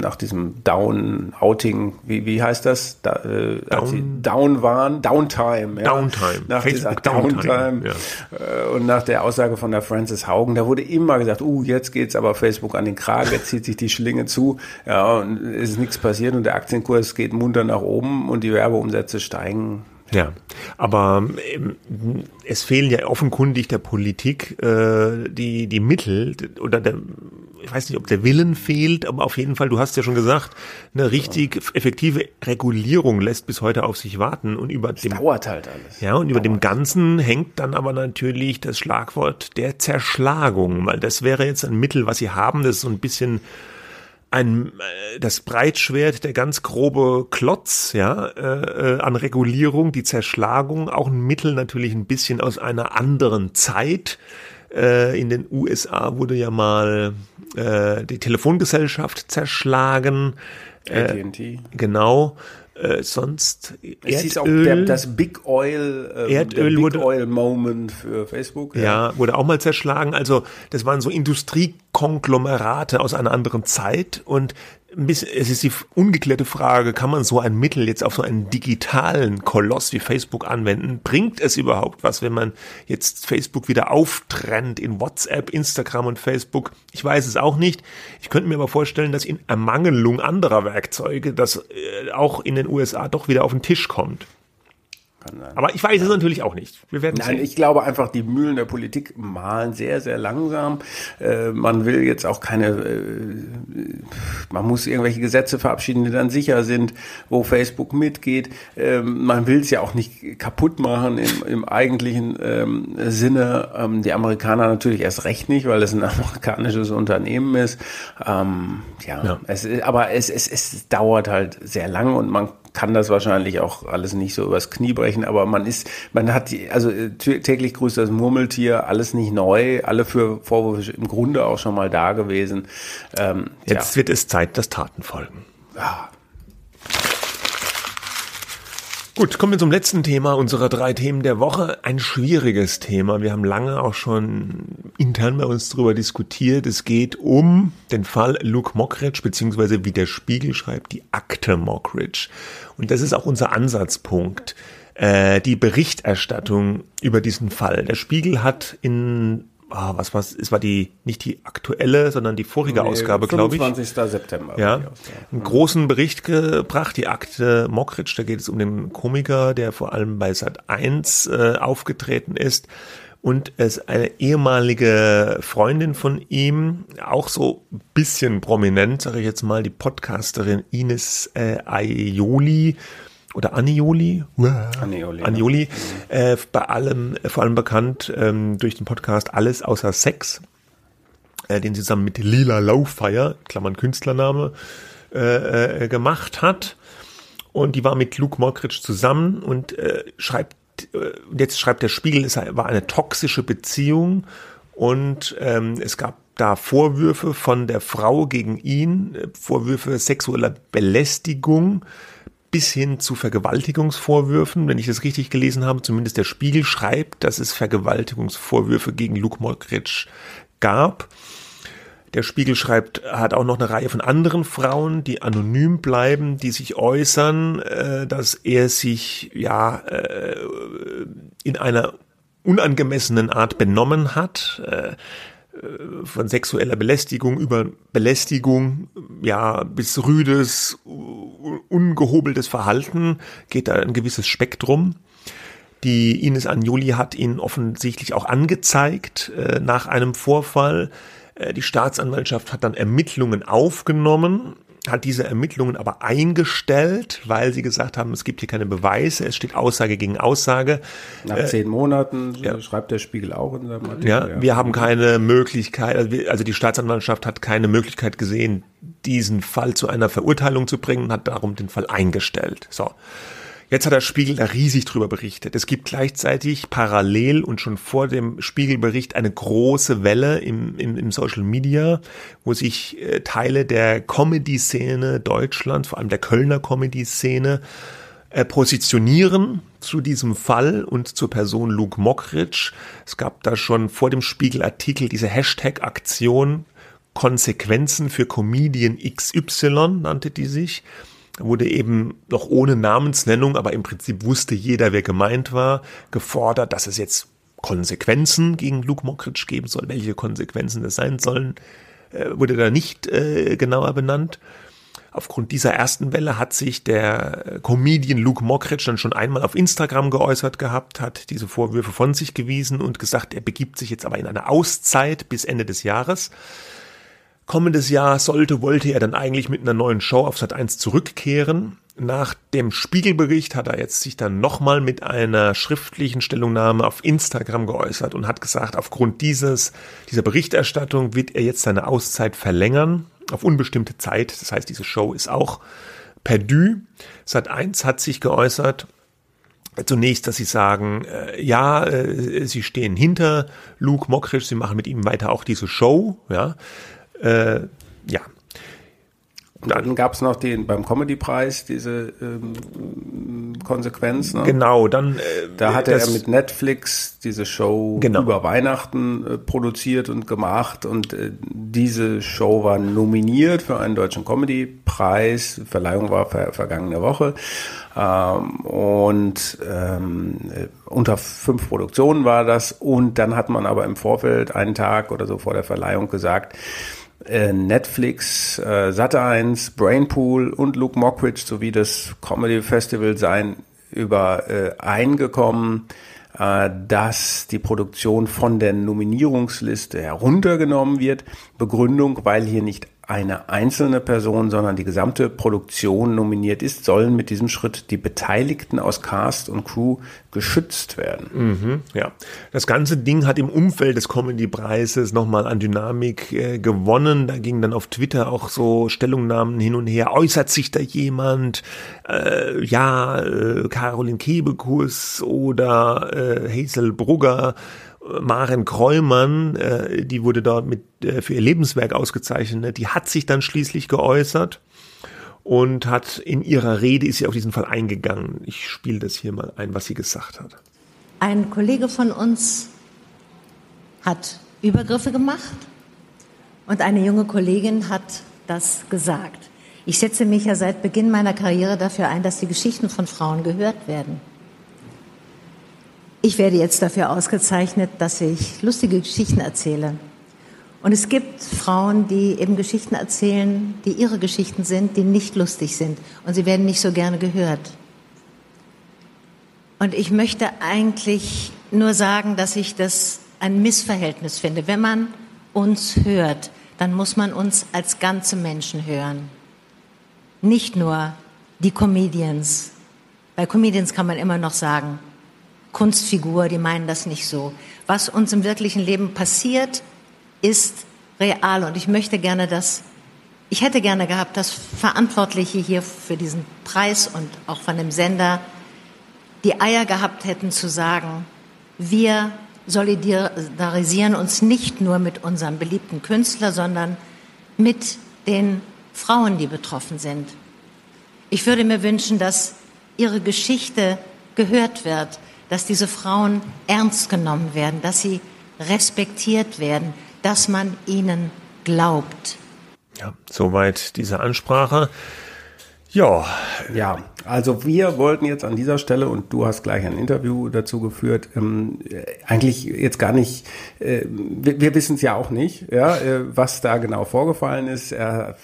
nach diesem Down-Outing, wie, wie heißt das? Da, äh, sie down waren, Downtime. Ja. Downtime. Nach dieser Facebook Downtime, Downtime. Äh, Und nach der Aussage von der Frances Haugen, da wurde immer gesagt, uh, jetzt geht's aber Facebook an den Kragen, jetzt zieht sich die Schlinge zu, ja, und es ist nichts passiert und der Aktienkurs geht munter nach oben und die Werbeumsätze steigen. Ja, aber ähm, es fehlen ja offenkundig der Politik äh, die die Mittel oder der ich weiß nicht, ob der Willen fehlt, aber auf jeden Fall, du hast ja schon gesagt, eine richtig effektive Regulierung lässt bis heute auf sich warten und über dem Dauert halt alles. ja, und über dem Ganzen hängt dann aber natürlich das Schlagwort der Zerschlagung, weil das wäre jetzt ein Mittel, was sie haben, das ist so ein bisschen ein äh, das Breitschwert, der ganz grobe Klotz, ja, äh, äh, an Regulierung, die Zerschlagung, auch ein Mittel natürlich ein bisschen aus einer anderen Zeit. Äh, in den USA wurde ja mal äh, die Telefongesellschaft zerschlagen. AT&T. Genau. Äh, sonst Es hieß auch der, das Big Oil, ähm, Erdöl Big wurde- Oil Moment für Facebook. Ja, wurde auch mal zerschlagen. Also das waren so Industriekonglomerate aus einer anderen Zeit und es ist die ungeklärte Frage, kann man so ein Mittel jetzt auf so einen digitalen Koloss wie Facebook anwenden? Bringt es überhaupt was, wenn man jetzt Facebook wieder auftrennt in WhatsApp, Instagram und Facebook? Ich weiß es auch nicht. Ich könnte mir aber vorstellen, dass in Ermangelung anderer Werkzeuge das äh, auch in den USA doch wieder auf den Tisch kommt. Kann sein. Aber ich weiß es natürlich auch nicht. Wir werden Nein, sehen. ich glaube einfach, die Mühlen der Politik malen sehr, sehr langsam. Äh, man will jetzt auch keine, äh, man muss irgendwelche Gesetze verabschieden, die dann sicher sind, wo Facebook mitgeht. Ähm, man will es ja auch nicht kaputt machen im, im eigentlichen ähm, Sinne. Ähm, die Amerikaner natürlich erst recht nicht, weil es ein amerikanisches Unternehmen ist. Ähm, ja, Ja. Es, ist- aber es, es, es dauert halt sehr lang und man kann das wahrscheinlich auch alles nicht so übers Knie brechen, aber man ist, man hat die, also äh, tä- täglich grüßt das Murmeltier, alles nicht neu, alle für Vorwürfe im Grunde auch schon mal da gewesen. Ähm, Jetzt wird es Zeit, dass Taten folgen. ja. Gut, kommen wir zum letzten Thema unserer drei Themen der Woche. Ein schwieriges Thema. Wir haben lange auch schon intern bei uns darüber diskutiert. Es geht um den Fall Luke Mockridge, beziehungsweise wie der Spiegel schreibt, die Akte Mockridge. Und das ist auch unser Ansatzpunkt. Äh, die Berichterstattung über diesen Fall. Der Spiegel hat in, ah, was was, es war die, nicht die aktuelle, sondern die vorige Ausgabe, glaube ich. 25. September. war Ja, Ausgabe. einen großen Bericht gebracht, die Akte Mockridge, da geht es um den Komiker, der vor allem bei Sat 1 äh, aufgetreten ist und es eine ehemalige Freundin von ihm, auch so ein bisschen prominent, sage ich jetzt mal, die Podcasterin Ines äh, Aioli oder Anioli, Anioli, ja. Anioli äh, bei allem, vor allem bekannt ähm, durch den Podcast Alles außer Sex äh, den sie zusammen mit Lila Lauffeier, Klammern Künstlername, äh, äh, gemacht hat. Und die war mit Luke Mockridge zusammen und äh, schreibt, äh, jetzt schreibt der Spiegel, es war eine toxische Beziehung und ähm, es gab da Vorwürfe von der Frau gegen ihn, äh, Vorwürfe sexueller Belästigung bis hin zu Vergewaltigungsvorwürfen. Wenn ich das richtig gelesen habe, zumindest der Spiegel schreibt, dass es Vergewaltigungsvorwürfe gegen Luke Mockridge gab. Der Spiegel schreibt, hat auch noch eine Reihe von anderen Frauen, die anonym bleiben, die sich äußern, äh, dass er sich ja äh, in einer unangemessenen Art benommen hat. Äh, von sexueller Belästigung über Belästigung, ja, bis rüdes, ungehobeltes Verhalten geht da ein gewisses Spektrum. Die Ines Anjoli hat ihn offensichtlich auch angezeigt äh, nach einem Vorfall. Äh, die Staatsanwaltschaft hat dann Ermittlungen aufgenommen, hat diese Ermittlungen aber eingestellt, weil sie gesagt haben, es gibt hier keine Beweise, es steht Aussage gegen Aussage. Nach äh, zehn Monaten ja. schreibt der Spiegel auch in seinem Artikel. Ja, ja. wir haben keine Möglichkeit, also, also die Staatsanwaltschaft hat keine Möglichkeit gesehen, diesen Fall zu einer Verurteilung zu bringen und hat darum den Fall eingestellt. So. Jetzt hat der Spiegel da riesig drüber berichtet. Es gibt gleichzeitig parallel und schon vor dem Spiegelbericht eine große Welle im, im, im Social Media, wo sich äh, Teile der Comedy-Szene Deutschlands, vor allem der Kölner Comedy-Szene, äh, positionieren zu diesem Fall und zur Person Luke Mockridge. Es gab da schon vor dem Spiegelartikel diese Hashtag-Aktion Konsequenzen für Comedian XY nannte die sich wurde eben noch ohne Namensnennung, aber im Prinzip wusste jeder, wer gemeint war, gefordert, dass es jetzt Konsequenzen gegen Luke Mockridge geben soll. Welche Konsequenzen das sein sollen, äh, wurde da nicht äh, genauer benannt. Aufgrund dieser ersten Welle hat sich der Comedian Luke Mockridge dann schon einmal auf Instagram geäußert gehabt, hat diese Vorwürfe von sich gewiesen und gesagt, er begibt sich jetzt aber in eine Auszeit bis Ende des Jahres. Kommendes Jahr sollte, wollte er dann eigentlich mit einer neuen Show auf Sat 1 zurückkehren. Nach dem Spiegelbericht hat er jetzt sich dann nochmal mit einer schriftlichen Stellungnahme auf Instagram geäußert und hat gesagt, aufgrund dieses, dieser Berichterstattung wird er jetzt seine Auszeit verlängern auf unbestimmte Zeit. Das heißt, diese Show ist auch perdu. Sat 1 hat sich geäußert zunächst, dass sie sagen, äh, ja, äh, sie stehen hinter Luke Mockridge, sie machen mit ihm weiter auch diese Show, ja. Äh, ja. Und dann gab es noch den beim Comedy-Preis diese ähm, Konsequenz. Ne? Genau, dann. Äh, da hatte er mit Netflix diese Show genau. über Weihnachten äh, produziert und gemacht und äh, diese Show war nominiert für einen deutschen Comedy-Preis. Verleihung war ver vergangene Woche ähm, und ähm, unter fünf Produktionen war das und dann hat man aber im Vorfeld einen Tag oder so vor der Verleihung gesagt äh, Netflix, äh, Sat1, Brainpool und Luke Mockridge sowie das Comedy Festival seien übereingekommen, äh, äh, dass die Produktion von der Nominierungsliste heruntergenommen wird. Begründung, weil hier nicht eine einzelne Person, sondern die gesamte Produktion nominiert ist, sollen mit diesem Schritt die Beteiligten aus Cast und Crew geschützt werden. Mhm, ja, das ganze Ding hat im Umfeld des Comedy-Preises nochmal an Dynamik äh, gewonnen. Da gingen dann auf Twitter auch so Stellungnahmen hin und her. Äußert sich da jemand? Äh, ja, äh, Caroline Kebekus oder äh, Hazel Brugger Maren Kreumann, äh, die wurde dort mit, äh, für ihr Lebenswerk ausgezeichnet, die hat sich dann schließlich geäußert und hat in ihrer Rede ist sie auf diesen Fall eingegangen. Ich spiele das hier mal ein, was sie gesagt hat. Ein Kollege von uns hat Übergriffe gemacht und eine junge Kollegin hat das gesagt. Ich setze mich ja seit Beginn meiner Karriere dafür ein, dass die Geschichten von Frauen gehört werden. Ich werde jetzt dafür ausgezeichnet, dass ich lustige Geschichten erzähle. Und es gibt Frauen, die eben Geschichten erzählen, die ihre Geschichten sind, die nicht lustig sind. Und sie werden nicht so gerne gehört. Und ich möchte eigentlich nur sagen, dass ich das ein Missverhältnis finde. Wenn man uns hört, dann muss man uns als ganze Menschen hören. Nicht nur die Comedians. Bei Comedians kann man immer noch sagen, Kunstfigur, die meinen das nicht so. Was uns im wirklichen Leben passiert, ist real. Und ich möchte gerne, dass, ich hätte gerne gehabt, dass Verantwortliche hier für diesen Preis und auch von dem Sender die Eier gehabt hätten zu sagen, wir solidarisieren uns nicht nur mit unserem beliebten Künstler, sondern mit den Frauen, die betroffen sind. Ich würde mir wünschen, dass ihre Geschichte gehört wird, dass diese Frauen ernst genommen werden, dass sie respektiert werden, dass man ihnen glaubt. Ja, soweit diese Ansprache. Ja. Ja, also wir wollten jetzt an dieser Stelle, und du hast gleich ein Interview dazu geführt, ähm, eigentlich jetzt gar nicht, äh, wir, wir wissen es ja auch nicht, ja, äh, was da genau vorgefallen ist. Er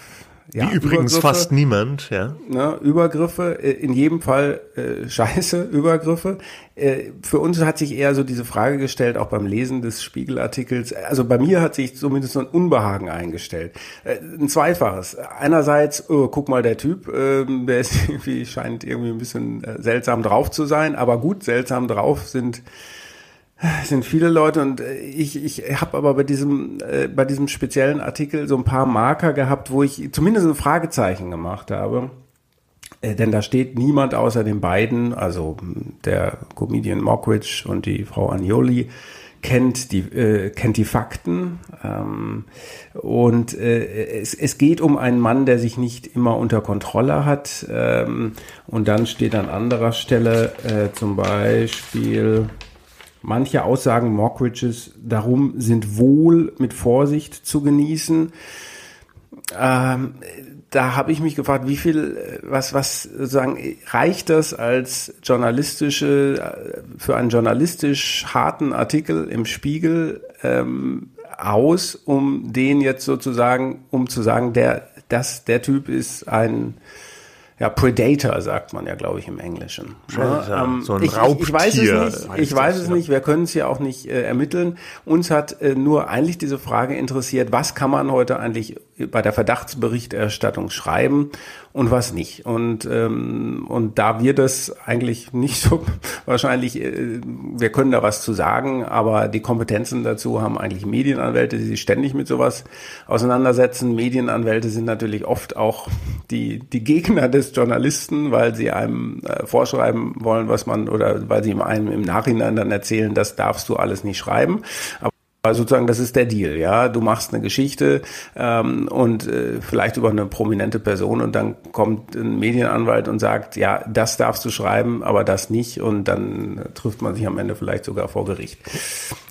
ja, Wie übrigens fast niemand, ja. Ne, Übergriffe, äh, in jedem Fall äh, scheiße Übergriffe. Äh, für uns hat sich eher so diese Frage gestellt, auch beim Lesen des Spiegelartikels, also bei mir hat sich zumindest so ein Unbehagen eingestellt. Äh, ein zweifaches. Einerseits, oh, guck mal, der Typ, äh, der ist irgendwie, scheint irgendwie ein bisschen äh, seltsam drauf zu sein, aber gut, seltsam drauf sind sind viele Leute und äh, ich, ich habe aber bei diesem, äh, bei diesem speziellen Artikel so ein paar Marker gehabt, wo ich zumindest ein Fragezeichen gemacht habe. Äh, denn da steht niemand außer den beiden, also der Comedian Mockridge und die Frau Agnoli, kennt die, äh, kennt die Fakten. Ähm, und äh, es, es geht um einen Mann, der sich nicht immer unter Kontrolle hat. Ähm, und dann steht an anderer Stelle äh, zum Beispiel Manche Aussagen Mockridges darum sind wohl mit Vorsicht zu genießen. Ähm, da habe ich mich gefragt, wie viel, was, was sozusagen reicht das als journalistische, für einen journalistisch harten Artikel im Spiegel ähm, aus, um den jetzt sozusagen, um zu sagen, der, das, der Typ ist ein ja, Predator sagt man ja, glaube ich, im Englischen. Ja, ähm, so ein ich, Raubtier. Ich, weiß es nicht. Ich weiß es nicht. Wir können es ja auch nicht äh, ermitteln. Uns hat äh, nur eigentlich diese Frage interessiert, was kann man heute eigentlich bei der Verdachtsberichterstattung schreiben und was nicht. Und, ähm, und da wir das eigentlich nicht so wahrscheinlich, äh, wir können da was zu sagen, aber die Kompetenzen dazu haben eigentlich Medienanwälte, die sich ständig mit sowas auseinandersetzen. Medienanwälte sind natürlich oft auch die, die Gegner des Journalisten, weil sie einem äh, vorschreiben wollen, was man, oder weil sie einem im Nachhinein dann erzählen, das darfst du alles nicht schreiben. Aber also sozusagen, das ist der Deal, ja. Du machst eine Geschichte ähm, und äh, vielleicht über eine prominente Person und dann kommt ein Medienanwalt und sagt, ja, das darfst du schreiben, aber das nicht und dann trifft man sich am Ende vielleicht sogar vor Gericht.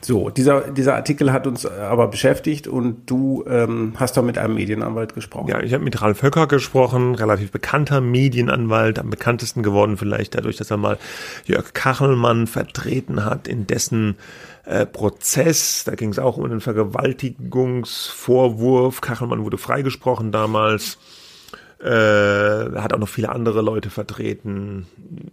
So, dieser, dieser Artikel hat uns aber beschäftigt und du ähm, hast da mit einem Medienanwalt gesprochen. Ja, ich habe mit Ralf Höcker gesprochen, relativ bekannter Medienanwalt, am bekanntesten geworden vielleicht dadurch, dass er mal Jörg Kachelmann vertreten hat, in dessen äh, Prozess. Da ging es auch um einen Vergewaltigungsvorwurf. Kachelmann wurde freigesprochen damals. Äh, hat auch noch viele andere Leute vertreten.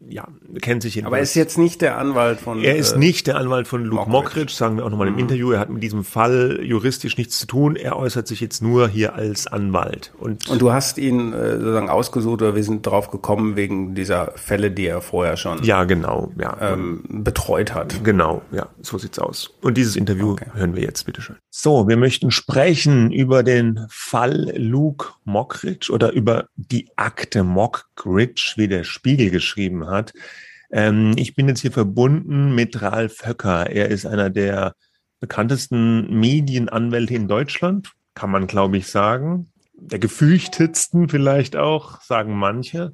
Ja, kennt sich jedenfalls. Aber er ist jetzt nicht der Anwalt von. Er ist äh, nicht der Anwalt von Luke Mockridge, sagen wir auch nochmal im mhm. Interview. Er hat mit diesem Fall juristisch nichts zu tun. Er äußert sich jetzt nur hier als Anwalt. Und, und du hast ihn äh, sozusagen ausgesucht oder wir sind drauf gekommen wegen dieser Fälle, die er vorher schon. Ja, genau, ja. Ähm, betreut hat. Genau, ja, so sieht's aus. Und dieses Interview okay. hören wir jetzt, bitteschön. So, wir möchten sprechen über den Fall Luke Mockridge oder über die Akte Mockridge, wie der Spiegel geschrieben hat. Ähm, ich bin jetzt hier verbunden mit Ralf Höcker. Er ist einer der bekanntesten Medienanwälte in Deutschland, kann man glaube ich sagen. Der gefürchtetsten vielleicht auch, sagen manche.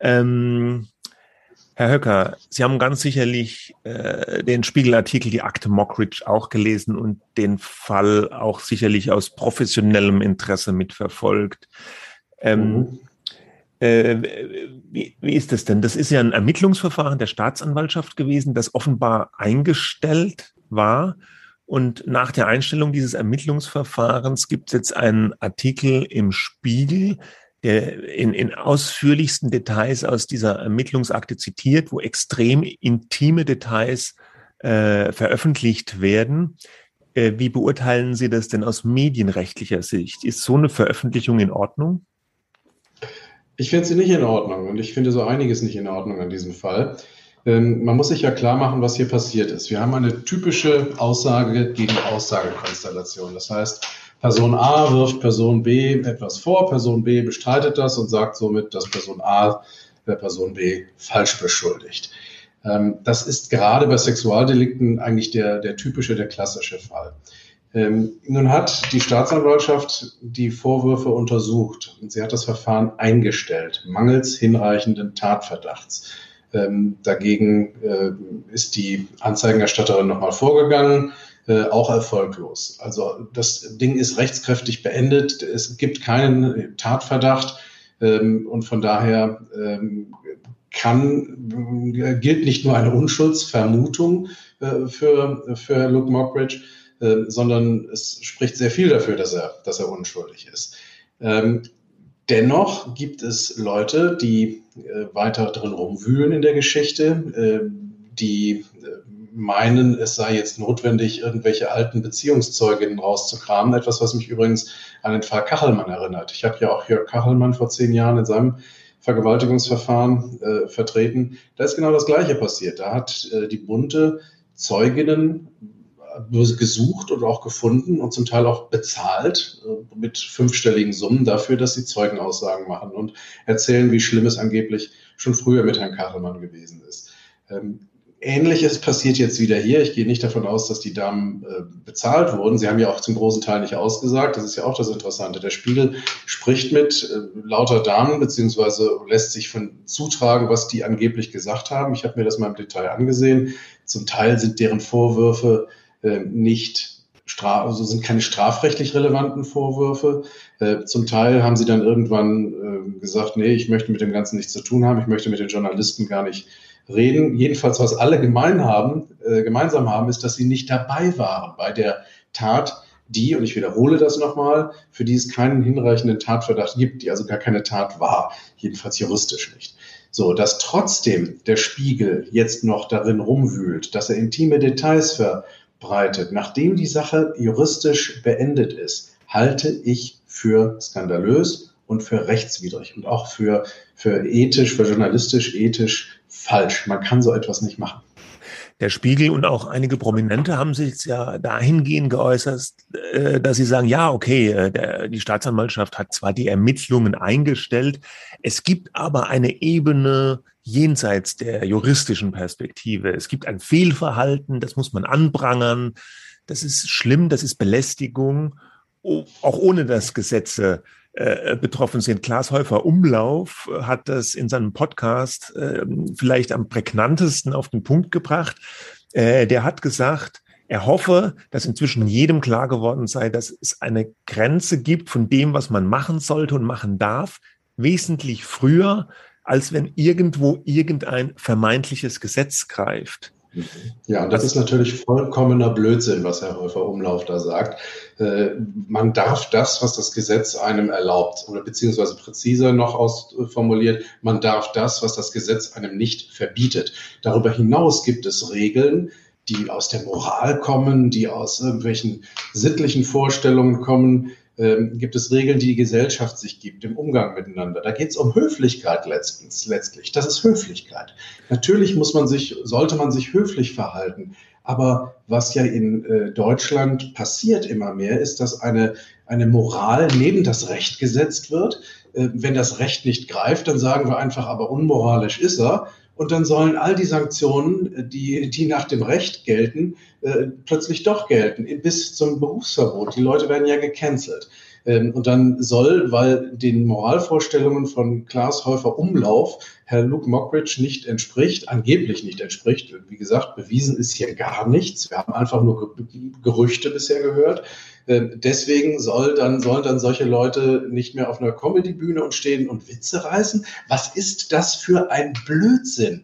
Ähm, Herr Höcker, Sie haben ganz sicherlich äh, den Spiegelartikel, die Akte Mockridge auch gelesen und den Fall auch sicherlich aus professionellem Interesse mitverfolgt. Ähm, mhm. äh, wie, wie ist das denn? Das ist ja ein Ermittlungsverfahren der Staatsanwaltschaft gewesen, das offenbar eingestellt war. Und nach der Einstellung dieses Ermittlungsverfahrens gibt es jetzt einen Artikel im Spiegel, der in, in ausführlichsten Details aus dieser Ermittlungsakte zitiert, wo extrem intime Details äh, veröffentlicht werden. Äh, wie beurteilen Sie das denn aus medienrechtlicher Sicht? Ist so eine Veröffentlichung in Ordnung? Ich finde sie nicht in Ordnung und ich finde so einiges nicht in Ordnung an diesem Fall. Ähm, man muss sich ja klar machen, was hier passiert ist. Wir haben eine typische Aussage gegen Aussagekonstellation. Das heißt, Person A wirft Person B etwas vor, Person B bestreitet das und sagt somit, dass Person A der Person B falsch beschuldigt. Ähm, das ist gerade bei Sexualdelikten eigentlich der, der typische, der klassische Fall. Ähm, nun hat die Staatsanwaltschaft die Vorwürfe untersucht und sie hat das Verfahren eingestellt, mangels hinreichenden Tatverdachts. Ähm, dagegen äh, ist die Anzeigenerstatterin nochmal vorgegangen, äh, auch erfolglos. Also das Ding ist rechtskräftig beendet. Es gibt keinen Tatverdacht ähm, und von daher ähm, kann, äh, gilt nicht nur eine Unschuldsvermutung äh, für, für Luke Mockridge, äh, sondern es spricht sehr viel dafür, dass er, dass er unschuldig ist. Ähm, dennoch gibt es Leute, die äh, weiter drin rumwühlen in der Geschichte, äh, die meinen, es sei jetzt notwendig, irgendwelche alten Beziehungszeuginnen rauszukramen. Etwas, was mich übrigens an den Fall Kachelmann erinnert. Ich habe ja auch Jörg Kachelmann vor zehn Jahren in seinem Vergewaltigungsverfahren äh, vertreten. Da ist genau das Gleiche passiert. Da hat äh, die Bunte Zeuginnen gesucht und auch gefunden und zum Teil auch bezahlt äh, mit fünfstelligen Summen dafür, dass sie Zeugenaussagen machen und erzählen, wie schlimm es angeblich schon früher mit Herrn Kachelmann gewesen ist. Ähm, Ähnliches passiert jetzt wieder hier. Ich gehe nicht davon aus, dass die Damen äh, bezahlt wurden. Sie haben ja auch zum großen Teil nicht ausgesagt. Das ist ja auch das Interessante. Der Spiegel spricht mit äh, lauter Damen, beziehungsweise lässt sich von zutragen, was die angeblich gesagt haben. Ich habe mir das mal im Detail angesehen. Zum Teil sind deren Vorwürfe äh, nicht also sind keine strafrechtlich relevanten Vorwürfe. Äh, zum Teil haben sie dann irgendwann äh, gesagt, nee, ich möchte mit dem Ganzen nichts zu tun haben, ich möchte mit den Journalisten gar nicht reden. Jedenfalls, was alle gemein haben, äh, gemeinsam haben, ist, dass sie nicht dabei waren bei der Tat, die, und ich wiederhole das nochmal, für die es keinen hinreichenden Tatverdacht gibt, die also gar keine Tat war, jedenfalls juristisch nicht. So, dass trotzdem der Spiegel jetzt noch darin rumwühlt, dass er intime Details ver verbreitet, nachdem die Sache juristisch beendet ist, halte ich für skandalös und für rechtswidrig und auch für, für ethisch, für journalistisch ethisch falsch. Man kann so etwas nicht machen. Der Spiegel und auch einige Prominente haben sich ja dahingehend geäußert, äh, dass sie sagen, ja, okay, äh, der, die Staatsanwaltschaft hat zwar die Ermittlungen eingestellt, es gibt aber eine Ebene jenseits der juristischen Perspektive. Es gibt ein Fehlverhalten, das muss man anprangern. Das ist schlimm, das ist Belästigung, auch ohne dass Gesetze äh, betroffen sind. Klaas Häufer Umlauf hat das in seinem Podcast äh, vielleicht am prägnantesten auf den Punkt gebracht. Äh, der hat gesagt, er hoffe, dass inzwischen jedem klar geworden sei, dass es eine Grenze gibt von dem, was man machen sollte und machen darf, wesentlich früher, als wenn irgendwo irgendein vermeintliches Gesetz greift. Ja, das ist natürlich vollkommener Blödsinn, was Herr Häufer Umlauf da sagt. Äh, man darf das, was das Gesetz einem erlaubt, oder beziehungsweise präziser noch ausformuliert, man darf das, was das Gesetz einem nicht verbietet. Darüber hinaus gibt es Regeln, die aus der Moral kommen, die aus irgendwelchen sittlichen Vorstellungen kommen, ähm, gibt es Regeln, die die Gesellschaft sich gibt im Umgang miteinander. Da geht es um Höflichkeit letztens, letztlich. Das ist Höflichkeit. Natürlich muss man sich, sollte man sich höflich verhalten. Aber was ja in äh, Deutschland passiert immer mehr, ist, dass eine, eine Moral neben das Recht gesetzt wird. Äh, wenn das Recht nicht greift, dann sagen wir einfach, aber unmoralisch ist er. Und dann sollen all die Sanktionen, die, die nach dem Recht gelten, äh, plötzlich doch gelten, bis zum Berufsverbot. Die Leute werden ja gecancelt. Ähm, und dann soll, weil den Moralvorstellungen von Klaas Häufer Umlauf Herr Luke Mockridge nicht entspricht, angeblich nicht entspricht. Wie gesagt, bewiesen ist hier gar nichts. Wir haben einfach nur Gerüchte bisher gehört. Ähm, deswegen soll dann, sollen dann solche Leute nicht mehr auf einer Comedy-Bühne und stehen und Witze reißen. Was ist das für ein Blödsinn?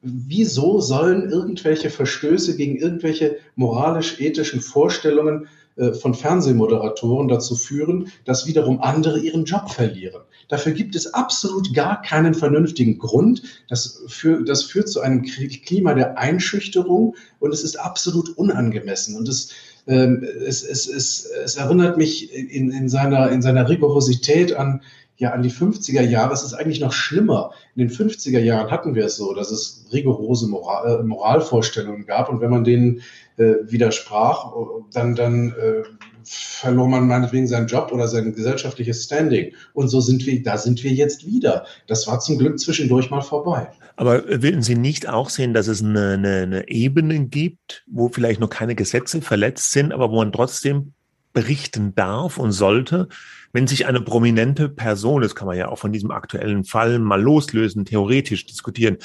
Wieso sollen irgendwelche Verstöße gegen irgendwelche moralisch-ethischen Vorstellungen von Fernsehmoderatoren dazu führen, dass wiederum andere ihren Job verlieren. Dafür gibt es absolut gar keinen vernünftigen Grund. Das, für, das führt zu einem Klima der Einschüchterung und es ist absolut unangemessen. Und es, ähm, es, es, es, es erinnert mich in, in, seiner, in seiner Rigorosität an ja an die 50er Jahre. Es ist eigentlich noch schlimmer. In den 50er Jahren hatten wir es so, dass es rigorose Moral, äh, Moralvorstellungen gab und wenn man denen äh, widersprach, dann, dann äh, verlor man meinetwegen seinen Job oder sein gesellschaftliches Standing. Und so sind wir, da sind wir jetzt wieder. Das war zum Glück zwischendurch mal vorbei. Aber würden Sie nicht auch sehen, dass es eine, eine, eine Ebene gibt, wo vielleicht noch keine Gesetze verletzt sind, aber wo man trotzdem berichten darf und sollte, wenn sich eine prominente Person, das kann man ja auch von diesem aktuellen Fall mal loslösen, theoretisch diskutieren,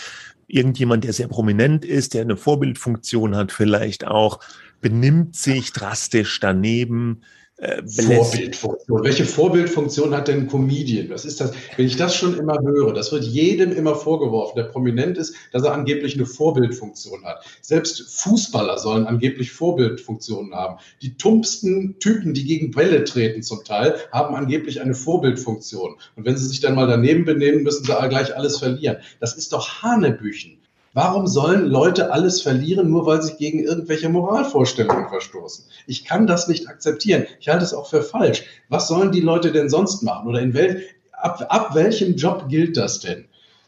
irgendjemand, der sehr prominent ist, der eine Vorbildfunktion hat, vielleicht auch, benimmt sich drastisch daneben, äh, Vorbildfunktion. Welche Vorbildfunktion hat denn ein Comedian? Was ist das? Wenn ich das schon immer höre, das wird jedem immer vorgeworfen, der prominent ist, dass er angeblich eine Vorbildfunktion hat. Selbst Fußballer sollen angeblich Vorbildfunktionen haben. Die tumpsten Typen, die gegen Bälle treten zum Teil, haben angeblich eine Vorbildfunktion. Und wenn sie sich dann mal daneben benehmen, müssen sie gleich alles verlieren. Das ist doch Hanebüchen. Warum sollen Leute alles verlieren, nur weil sie gegen irgendwelche Moralvorstellungen verstoßen? Ich kann das nicht akzeptieren. Ich halte es auch für falsch. Was sollen die Leute denn sonst machen? Oder in wel, ab, ab welchem Job gilt das denn?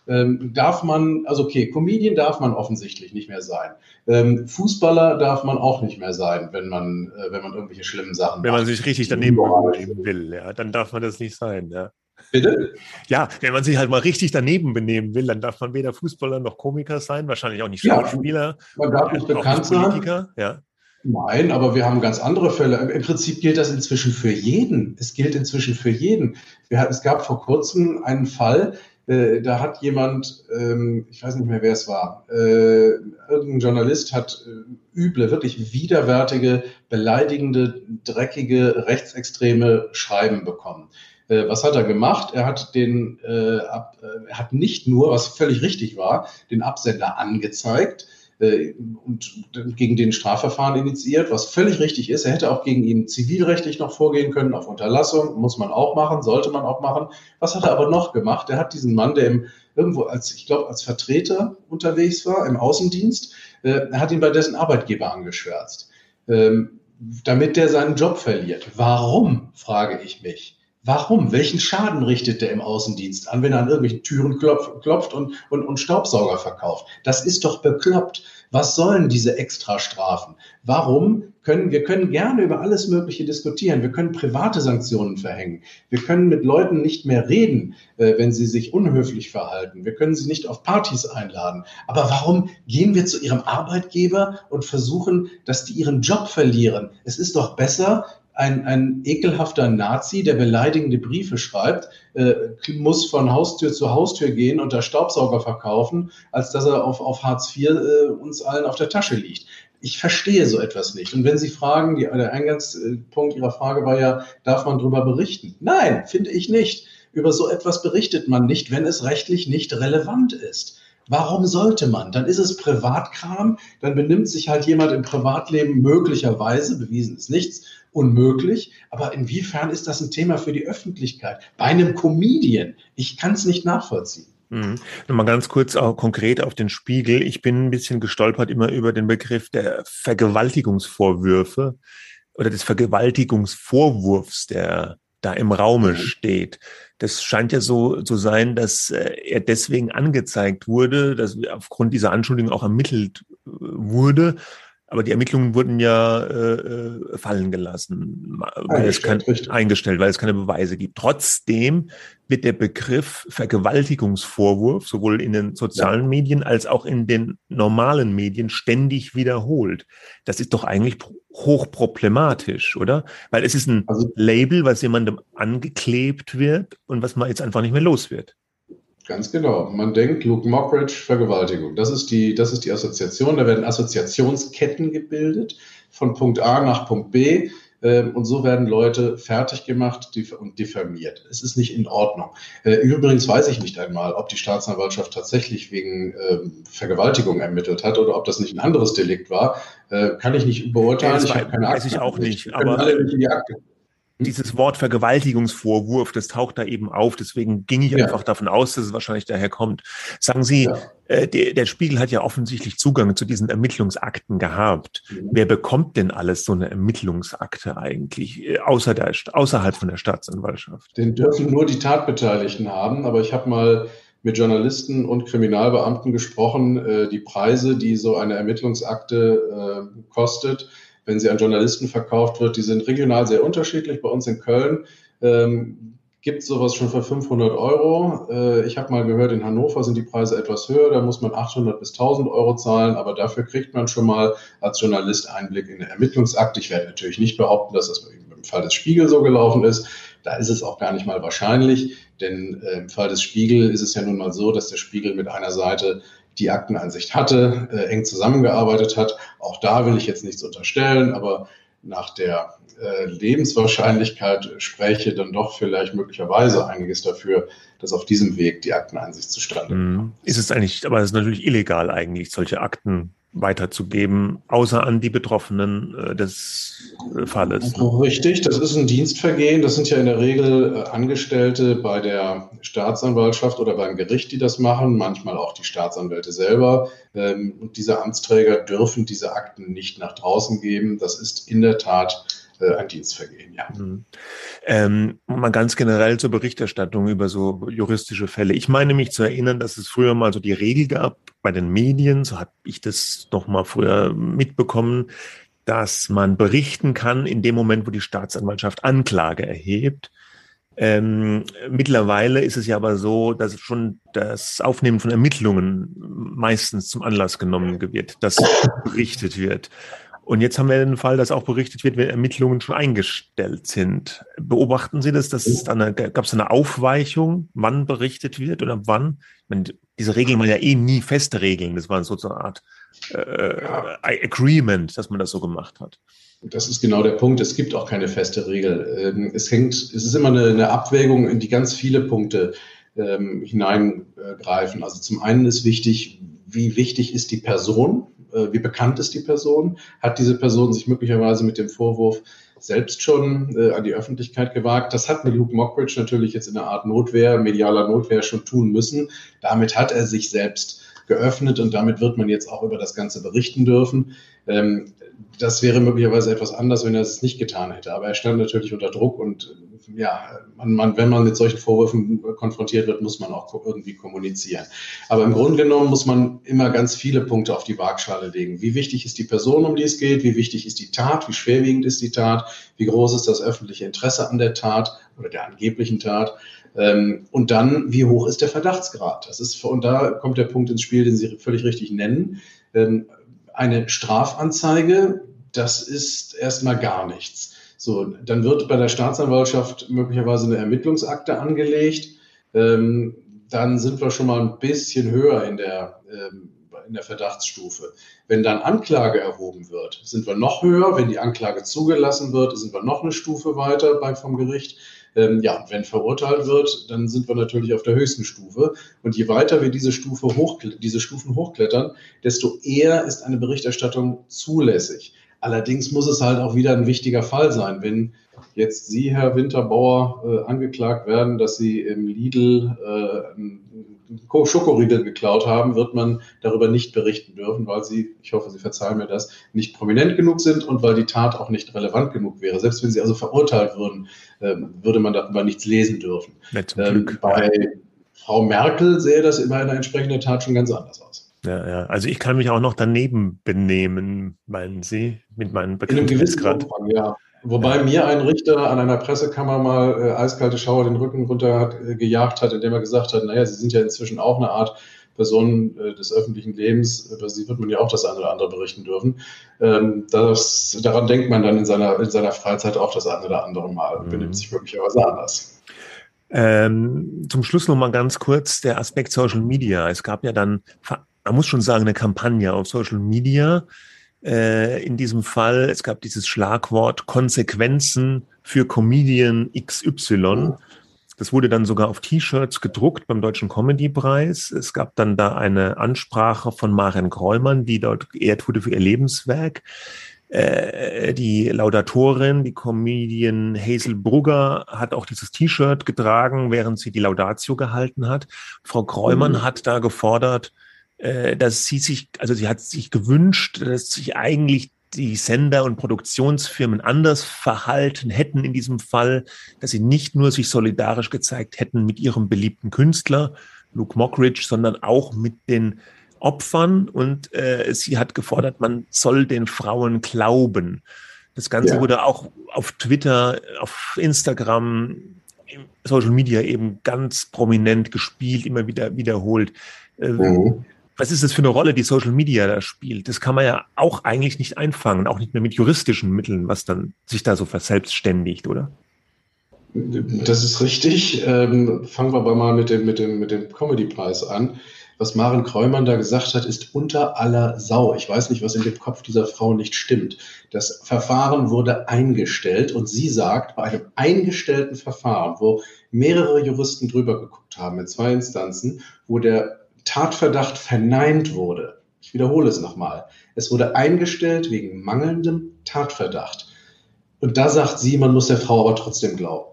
Ähm, darf man, also okay, Comedian darf man offensichtlich nicht mehr sein. Ähm, Fußballer darf man auch nicht mehr sein, wenn man, äh, wenn man irgendwelche schlimmen Sachen Wenn macht. man sich richtig daneben will, ja, dann darf man das nicht sein, ja. Bitte? Ja, wenn man sich halt mal richtig daneben benehmen will, dann darf man weder Fußballer noch Komiker sein, wahrscheinlich auch nicht Schauspieler. Ja, man darf nicht bekannt sein. Ja. Nein, aber wir haben ganz andere Fälle. Im Prinzip gilt das inzwischen für jeden. Es gilt inzwischen für jeden. es gab vor kurzem einen Fall, äh, da hat jemand, ähm, ich weiß nicht mehr, wer es war, äh, irgendein Journalist hat äh, üble, wirklich widerwärtige, beleidigende, dreckige, rechtsextreme Schreiben bekommen. Äh, was hat er gemacht? Er hat den, äh, ab, äh, er hat nicht nur, was völlig richtig war, den Absender angezeigt äh, und gegen den Strafverfahren initiiert, was völlig richtig ist. Er hätte auch gegen ihn zivilrechtlich noch vorgehen können, auf Unterlassung, muss man auch machen, sollte man auch machen. Was hat er aber noch gemacht? Er hat diesen Mann, der im, irgendwo als, ich glaube, als Vertreter unterwegs war, im Außendienst, äh, er hat ihn bei dessen Arbeitgeber angeschwärzt, ähm, damit der seinen Job verliert. Warum, frage ich mich. Warum? Welchen Schaden richtet der im Außendienst an, wenn er an irgendwelchen Türen klopft, klopft und, und, und Staubsauger verkauft? Das ist doch bekloppt. Was sollen diese Extrastrafen? Warum können, wir können gerne über alles Mögliche diskutieren. Wir können private Sanktionen verhängen. Wir können mit Leuten nicht mehr reden, äh, wenn sie sich unhöflich verhalten. Wir können sie nicht auf Partys einladen. Aber warum gehen wir zu ihrem Arbeitgeber und versuchen, dass die ihren Job verlieren? Es ist doch besser, ein, ein ekelhafter Nazi, der beleidigende Briefe schreibt, äh, muss von Haustür zu Haustür gehen und der Staubsauger verkaufen, als dass er auf, auf Hartz IV äh, uns allen auf der Tasche liegt. Ich verstehe so etwas nicht. Und wenn Sie fragen, die, der Eingangspunkt Ihrer Frage war ja, darf man darüber berichten? Nein, finde ich nicht. Über so etwas berichtet man nicht, wenn es rechtlich nicht relevant ist. Warum sollte man? Dann ist es Privatkram, dann benimmt sich halt jemand im Privatleben möglicherweise, bewiesen ist nichts, unmöglich. Aber inwiefern ist das ein Thema für die Öffentlichkeit? Bei einem Comedian? Ich kann es nicht nachvollziehen. Mhm. Nochmal ganz kurz auch konkret auf den Spiegel. Ich bin ein bisschen gestolpert immer über den Begriff der Vergewaltigungsvorwürfe oder des Vergewaltigungsvorwurfs, der da im Raume mhm. steht. Das scheint ja so zu sein, dass äh, er deswegen angezeigt wurde, dass aufgrund dieser Anschuldigung auch ermittelt äh, wurde. Aber die Ermittlungen wurden ja äh, äh fallen gelassen, weil es kein, eingestellt, weil es keine Beweise gibt. Trotzdem wird der Begriff Vergewaltigungsvorwurf sowohl in den sozialen ja. Medien als auch in den normalen Medien ständig wiederholt. Das ist doch eigentlich hochproblematisch, oder? Weil es ist ein also, Label, was jemandem angeklebt wird und was man jetzt einfach nicht mehr los wird. Ganz genau. Man denkt, Luke Mockridge, Vergewaltigung. Das ist die, das ist die Assoziation. Da werden Assoziationsketten gebildet von Punkt A nach Punkt B. Ähm, und so werden Leute fertig gemacht und diffamiert. Es ist nicht in Ordnung. Äh, übrigens weiß ich nicht einmal, ob die Staatsanwaltschaft tatsächlich wegen ähm, Vergewaltigung ermittelt hat oder ob das nicht ein anderes Delikt war. Äh, kann ich nicht beurteilen. Ja, ich habe keine Akte. Weiß ich auch nicht. Aber, alle nicht in die Akte. Dieses Wort Vergewaltigungsvorwurf, das taucht da eben auf. Deswegen ging ich ja. einfach davon aus, dass es wahrscheinlich daher kommt. Sagen Sie, ja. äh, der, der, Spiegel hat ja offensichtlich Zugang zu diesen Ermittlungsakten gehabt. Mhm. Wer bekommt denn alles so eine Ermittlungsakte eigentlich, äh, außer der, außerhalb von der Staatsanwaltschaft? Den dürfen nur die Tatbeteiligten haben, aber ich habe mal mit Journalisten und Kriminalbeamten gesprochen, äh, die Preise, die so eine Ermittlungsakte äh, kostet wenn sie an Journalisten verkauft wird. Die sind regional sehr unterschiedlich. Bei uns in Köln ähm, gibt es sowas schon für 500 Euro. Äh, ich habe mal gehört, in Hannover sind die Preise etwas höher. Da muss man 800 bis 1000 Euro zahlen. Aber dafür kriegt man schon mal als Journalist Einblick in eine Ermittlungsakte. Ich werde natürlich nicht behaupten, dass das im Fall des Spiegel so gelaufen ist. Da ist es auch gar nicht mal wahrscheinlich, denn äh, im Fall des Spiegel ist es ja nun mal so, dass der Spiegel mit einer Seite die Akteneinsicht hatte, äh, eng zusammengearbeitet hat. Auch da will ich jetzt nichts unterstellen, aber nach der äh, Lebenswahrscheinlichkeit spräche dann doch vielleicht möglicherweise einiges dafür, dass auf diesem Weg die Akteneinsicht zustande kommt. Ist es eigentlich, aber es ist natürlich illegal eigentlich, solche Akten weiterzugeben, außer an die Betroffenen äh, des äh, Falles. Richtig, das ist ein Dienstvergehen. Das sind ja in der Regel äh, Angestellte bei der Staatsanwaltschaft oder beim Gericht, die das machen, manchmal auch die Staatsanwälte selber. Ähm, und diese Amtsträger dürfen diese Akten nicht nach draußen geben. Das ist in der Tat äh, ein Dienstvergehen, ja. Mhm. Ähm, mal ganz generell zur Berichterstattung über so juristische Fälle. Ich meine mich zu erinnern, dass es früher mal so die Regel gab bei den Medien, so habe ich das noch mal früher mitbekommen, dass man berichten kann in dem Moment, wo die Staatsanwaltschaft Anklage erhebt. Ähm, mittlerweile ist es ja aber so, dass schon das Aufnehmen von Ermittlungen meistens zum Anlass genommen wird, dass berichtet wird. Und jetzt haben wir den Fall, dass auch berichtet wird, wenn Ermittlungen schon eingestellt sind. Beobachten Sie das? Dass es eine, gab es eine Aufweichung, wann berichtet wird oder wann? Meine, diese Regeln waren ja eh nie feste Regeln. Das war so eine Art äh, Agreement, dass man das so gemacht hat. Das ist genau der Punkt. Es gibt auch keine feste Regel. Ähm, es hängt, es ist immer eine, eine Abwägung, in die ganz viele Punkte ähm, hineingreifen. Also zum einen ist wichtig, wie wichtig ist die Person? Äh, wie bekannt ist die Person? Hat diese Person sich möglicherweise mit dem Vorwurf selbst schon äh, an die Öffentlichkeit gewagt? Das hat Luke Mockridge natürlich jetzt in einer Art Notwehr, medialer Notwehr schon tun müssen. Damit hat er sich selbst geöffnet und damit wird man jetzt auch über das Ganze berichten dürfen. Ähm, das wäre möglicherweise etwas anders, wenn er es nicht getan hätte. Aber er stand natürlich unter Druck und ja, man, man, wenn man mit solchen Vorwürfen konfrontiert wird, muss man auch irgendwie kommunizieren. Aber im Grunde genommen muss man immer ganz viele Punkte auf die Waagschale legen. Wie wichtig ist die Person, um die es geht? Wie wichtig ist die Tat? Wie schwerwiegend ist die Tat? Wie groß ist das öffentliche Interesse an der Tat oder der angeblichen Tat? Ähm, und dann, wie hoch ist der Verdachtsgrad? Das ist, und da kommt der Punkt ins Spiel, den Sie völlig richtig nennen. Ähm, eine Strafanzeige, das ist erstmal gar nichts. So, dann wird bei der Staatsanwaltschaft möglicherweise eine Ermittlungsakte angelegt. Ähm, dann sind wir schon mal ein bisschen höher in der, ähm, in der Verdachtsstufe. Wenn dann Anklage erhoben wird, sind wir noch höher. Wenn die Anklage zugelassen wird, sind wir noch eine Stufe weiter bei, vom Gericht. Ähm, ja, wenn verurteilt wird, dann sind wir natürlich auf der höchsten Stufe. Und je weiter wir diese, Stufe hoch, diese Stufen hochklettern, desto eher ist eine Berichterstattung zulässig. Allerdings muss es halt auch wieder ein wichtiger Fall sein. Wenn jetzt Sie, Herr Winterbauer, äh, angeklagt werden, dass Sie im Lidl äh, einen Schokoriegel geklaut haben, wird man darüber nicht berichten dürfen, weil Sie, ich hoffe, Sie verzeihen mir das, nicht prominent genug sind und weil die Tat auch nicht relevant genug wäre. Selbst wenn Sie also verurteilt würden, äh, würde man darüber nichts lesen dürfen. Ähm, bei Frau Merkel sähe das in einer entsprechenden Tat schon ganz anders aus. Ja, ja. Also ich kann mich auch noch daneben benehmen, meinen Sie, mit meinem Bekanntheitsgrad. Ja. Wobei ja. mir ein Richter an einer Pressekammer mal äh, eiskalte Schauer den Rücken runter hat, äh, gejagt hat, indem er gesagt hat, naja, Sie sind ja inzwischen auch eine Art Person äh, des öffentlichen Lebens, über sie wird man ja auch das eine oder andere berichten dürfen. Ähm, das, daran denkt man dann in seiner, in seiner Freizeit auch das eine oder andere Mal, mhm. benimmt sich möglicherweise anders. Ähm, zum Schluss noch mal ganz kurz der Aspekt Social Media. Es gab ja dann man muss schon sagen, eine Kampagne auf Social Media. Äh, in diesem Fall, es gab dieses Schlagwort Konsequenzen für Comedian XY. Das wurde dann sogar auf T-Shirts gedruckt beim Deutschen Comedy-Preis. Es gab dann da eine Ansprache von Maren Kräumann, die dort geehrt wurde für ihr Lebenswerk. Äh, die Laudatorin, die Comedian Hazel Brugger, hat auch dieses T-Shirt getragen, während sie die Laudatio gehalten hat. Frau Kreumann mhm. hat da gefordert, äh, dass sie sich, also sie hat sich gewünscht, dass sich eigentlich die Sender und Produktionsfirmen anders verhalten hätten in diesem Fall, dass sie nicht nur sich solidarisch gezeigt hätten mit ihrem beliebten Künstler Luke Mockridge, sondern auch mit den Opfern und äh, sie hat gefordert, man soll den Frauen glauben. Das Ganze ja. wurde auch auf Twitter, auf Instagram, Social Media eben ganz prominent gespielt, immer wieder wiederholt. Äh, mhm. Was ist das für eine Rolle, die Social Media da spielt? Das kann man ja auch eigentlich nicht einfangen, auch nicht mehr mit juristischen Mitteln, was dann sich da so verselbstständigt, oder? Das ist richtig. Ähm, fangen wir aber mal mit dem, mit dem, mit dem Comedy-Preis an was Maren Kräumann da gesagt hat, ist unter aller Sau. Ich weiß nicht, was in dem Kopf dieser Frau nicht stimmt. Das Verfahren wurde eingestellt und sie sagt, bei einem eingestellten Verfahren, wo mehrere Juristen drüber geguckt haben in zwei Instanzen, wo der Tatverdacht verneint wurde. Ich wiederhole es nochmal. Es wurde eingestellt wegen mangelndem Tatverdacht. Und da sagt sie, man muss der Frau aber trotzdem glauben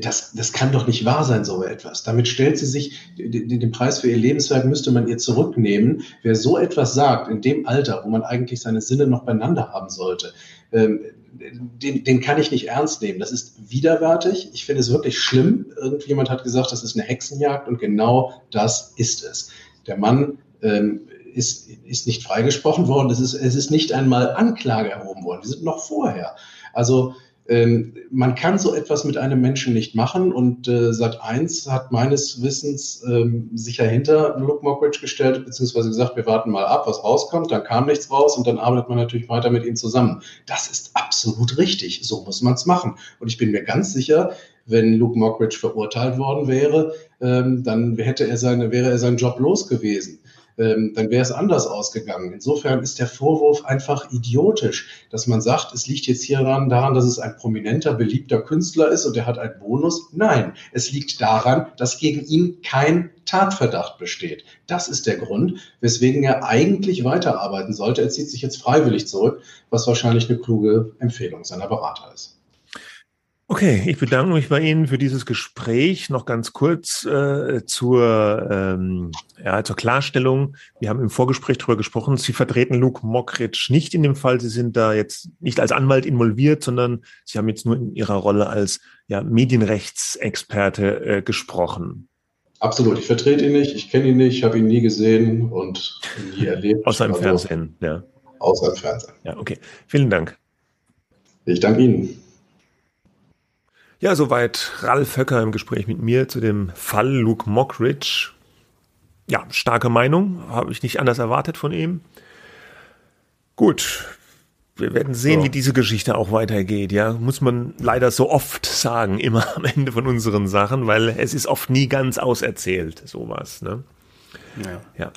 das, das kann doch nicht wahr sein, so etwas. Damit stellt sie sich, den Preis für ihr Lebenswerk müsste man ihr zurücknehmen. Wer so etwas sagt, in dem Alter, wo man eigentlich seine Sinne noch beieinander haben sollte, ähm, den, den kann ich nicht ernst nehmen. Das ist widerwärtig. Ich finde es wirklich schlimm. Irgendjemand hat gesagt, das ist eine Hexenjagd und genau das ist es. Der Mann ähm, ist, ist nicht freigesprochen worden. Es ist, es ist nicht einmal Anklage erhoben worden. Die sind noch vorher. Also ähm, man kann so etwas mit einem Menschen nicht machen und äh, Sat1 hat meines Wissens ähm, sich ja hinter Luke Mockridge gestellt, beziehungsweise gesagt, wir warten mal ab, was rauskommt, dann kam nichts raus und dann arbeitet man natürlich weiter mit ihm zusammen. Das ist absolut richtig, so muss man es machen. Und ich bin mir ganz sicher, wenn Luke Mockridge verurteilt worden wäre, ähm, dann hätte er seine, wäre er seinen Job los gewesen ähm, dann wäre es anders ausgegangen. Insofern ist der Vorwurf einfach idiotisch, dass man sagt, es liegt jetzt hier daran, daran, dass es ein prominenter, beliebter Künstler ist und er hat einen Bonus. Nein, es liegt daran, dass gegen ihn kein Tatverdacht besteht. Das ist der Grund, weswegen er eigentlich weiterarbeiten sollte. Er zieht sich jetzt freiwillig zurück, was wahrscheinlich eine kluge Empfehlung seiner Berater ist. Okay, ich bedanke mich bei Ihnen für dieses Gespräch. Noch ganz kurz äh, zur, ähm, ja, zur Klarstellung. Wir haben im Vorgespräch darüber gesprochen. Sie vertreten Luke Mockridge nicht in dem Fall. Sie sind da jetzt nicht als Anwalt involviert, sondern Sie haben jetzt nur in Ihrer Rolle als ja, Medienrechtsexperte äh, gesprochen. Absolut. Ich vertrete ihn nicht. Ich kenne ihn nicht. Ich habe ihn nie gesehen und nie erlebt. Außer im also, Fernsehen, ja. Außer im Fernsehen. Ja, okay. Vielen Dank. Ich danke Ihnen. Ja, soweit Ralf Höcker im Gespräch mit mir zu dem Fall Luke Mockridge. Ja, starke Meinung, habe ich nicht anders erwartet von ihm. Gut, wir werden sehen, so. wie diese Geschichte auch weitergeht. Ja, muss man leider so oft sagen, immer am Ende von unseren Sachen, weil es ist oft nie ganz auserzählt, sowas. Ne? Ja. ja.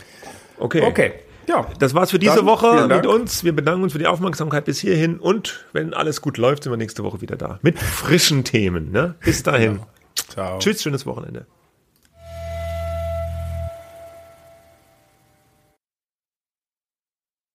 Okay. Okay. Ja, das war's für diese dann, Woche mit uns. Wir bedanken uns für die Aufmerksamkeit bis hierhin und wenn alles gut läuft, sind wir nächste Woche wieder da mit frischen Themen. Ne? Bis dahin. Ja. Ciao. Tschüss, schönes Wochenende.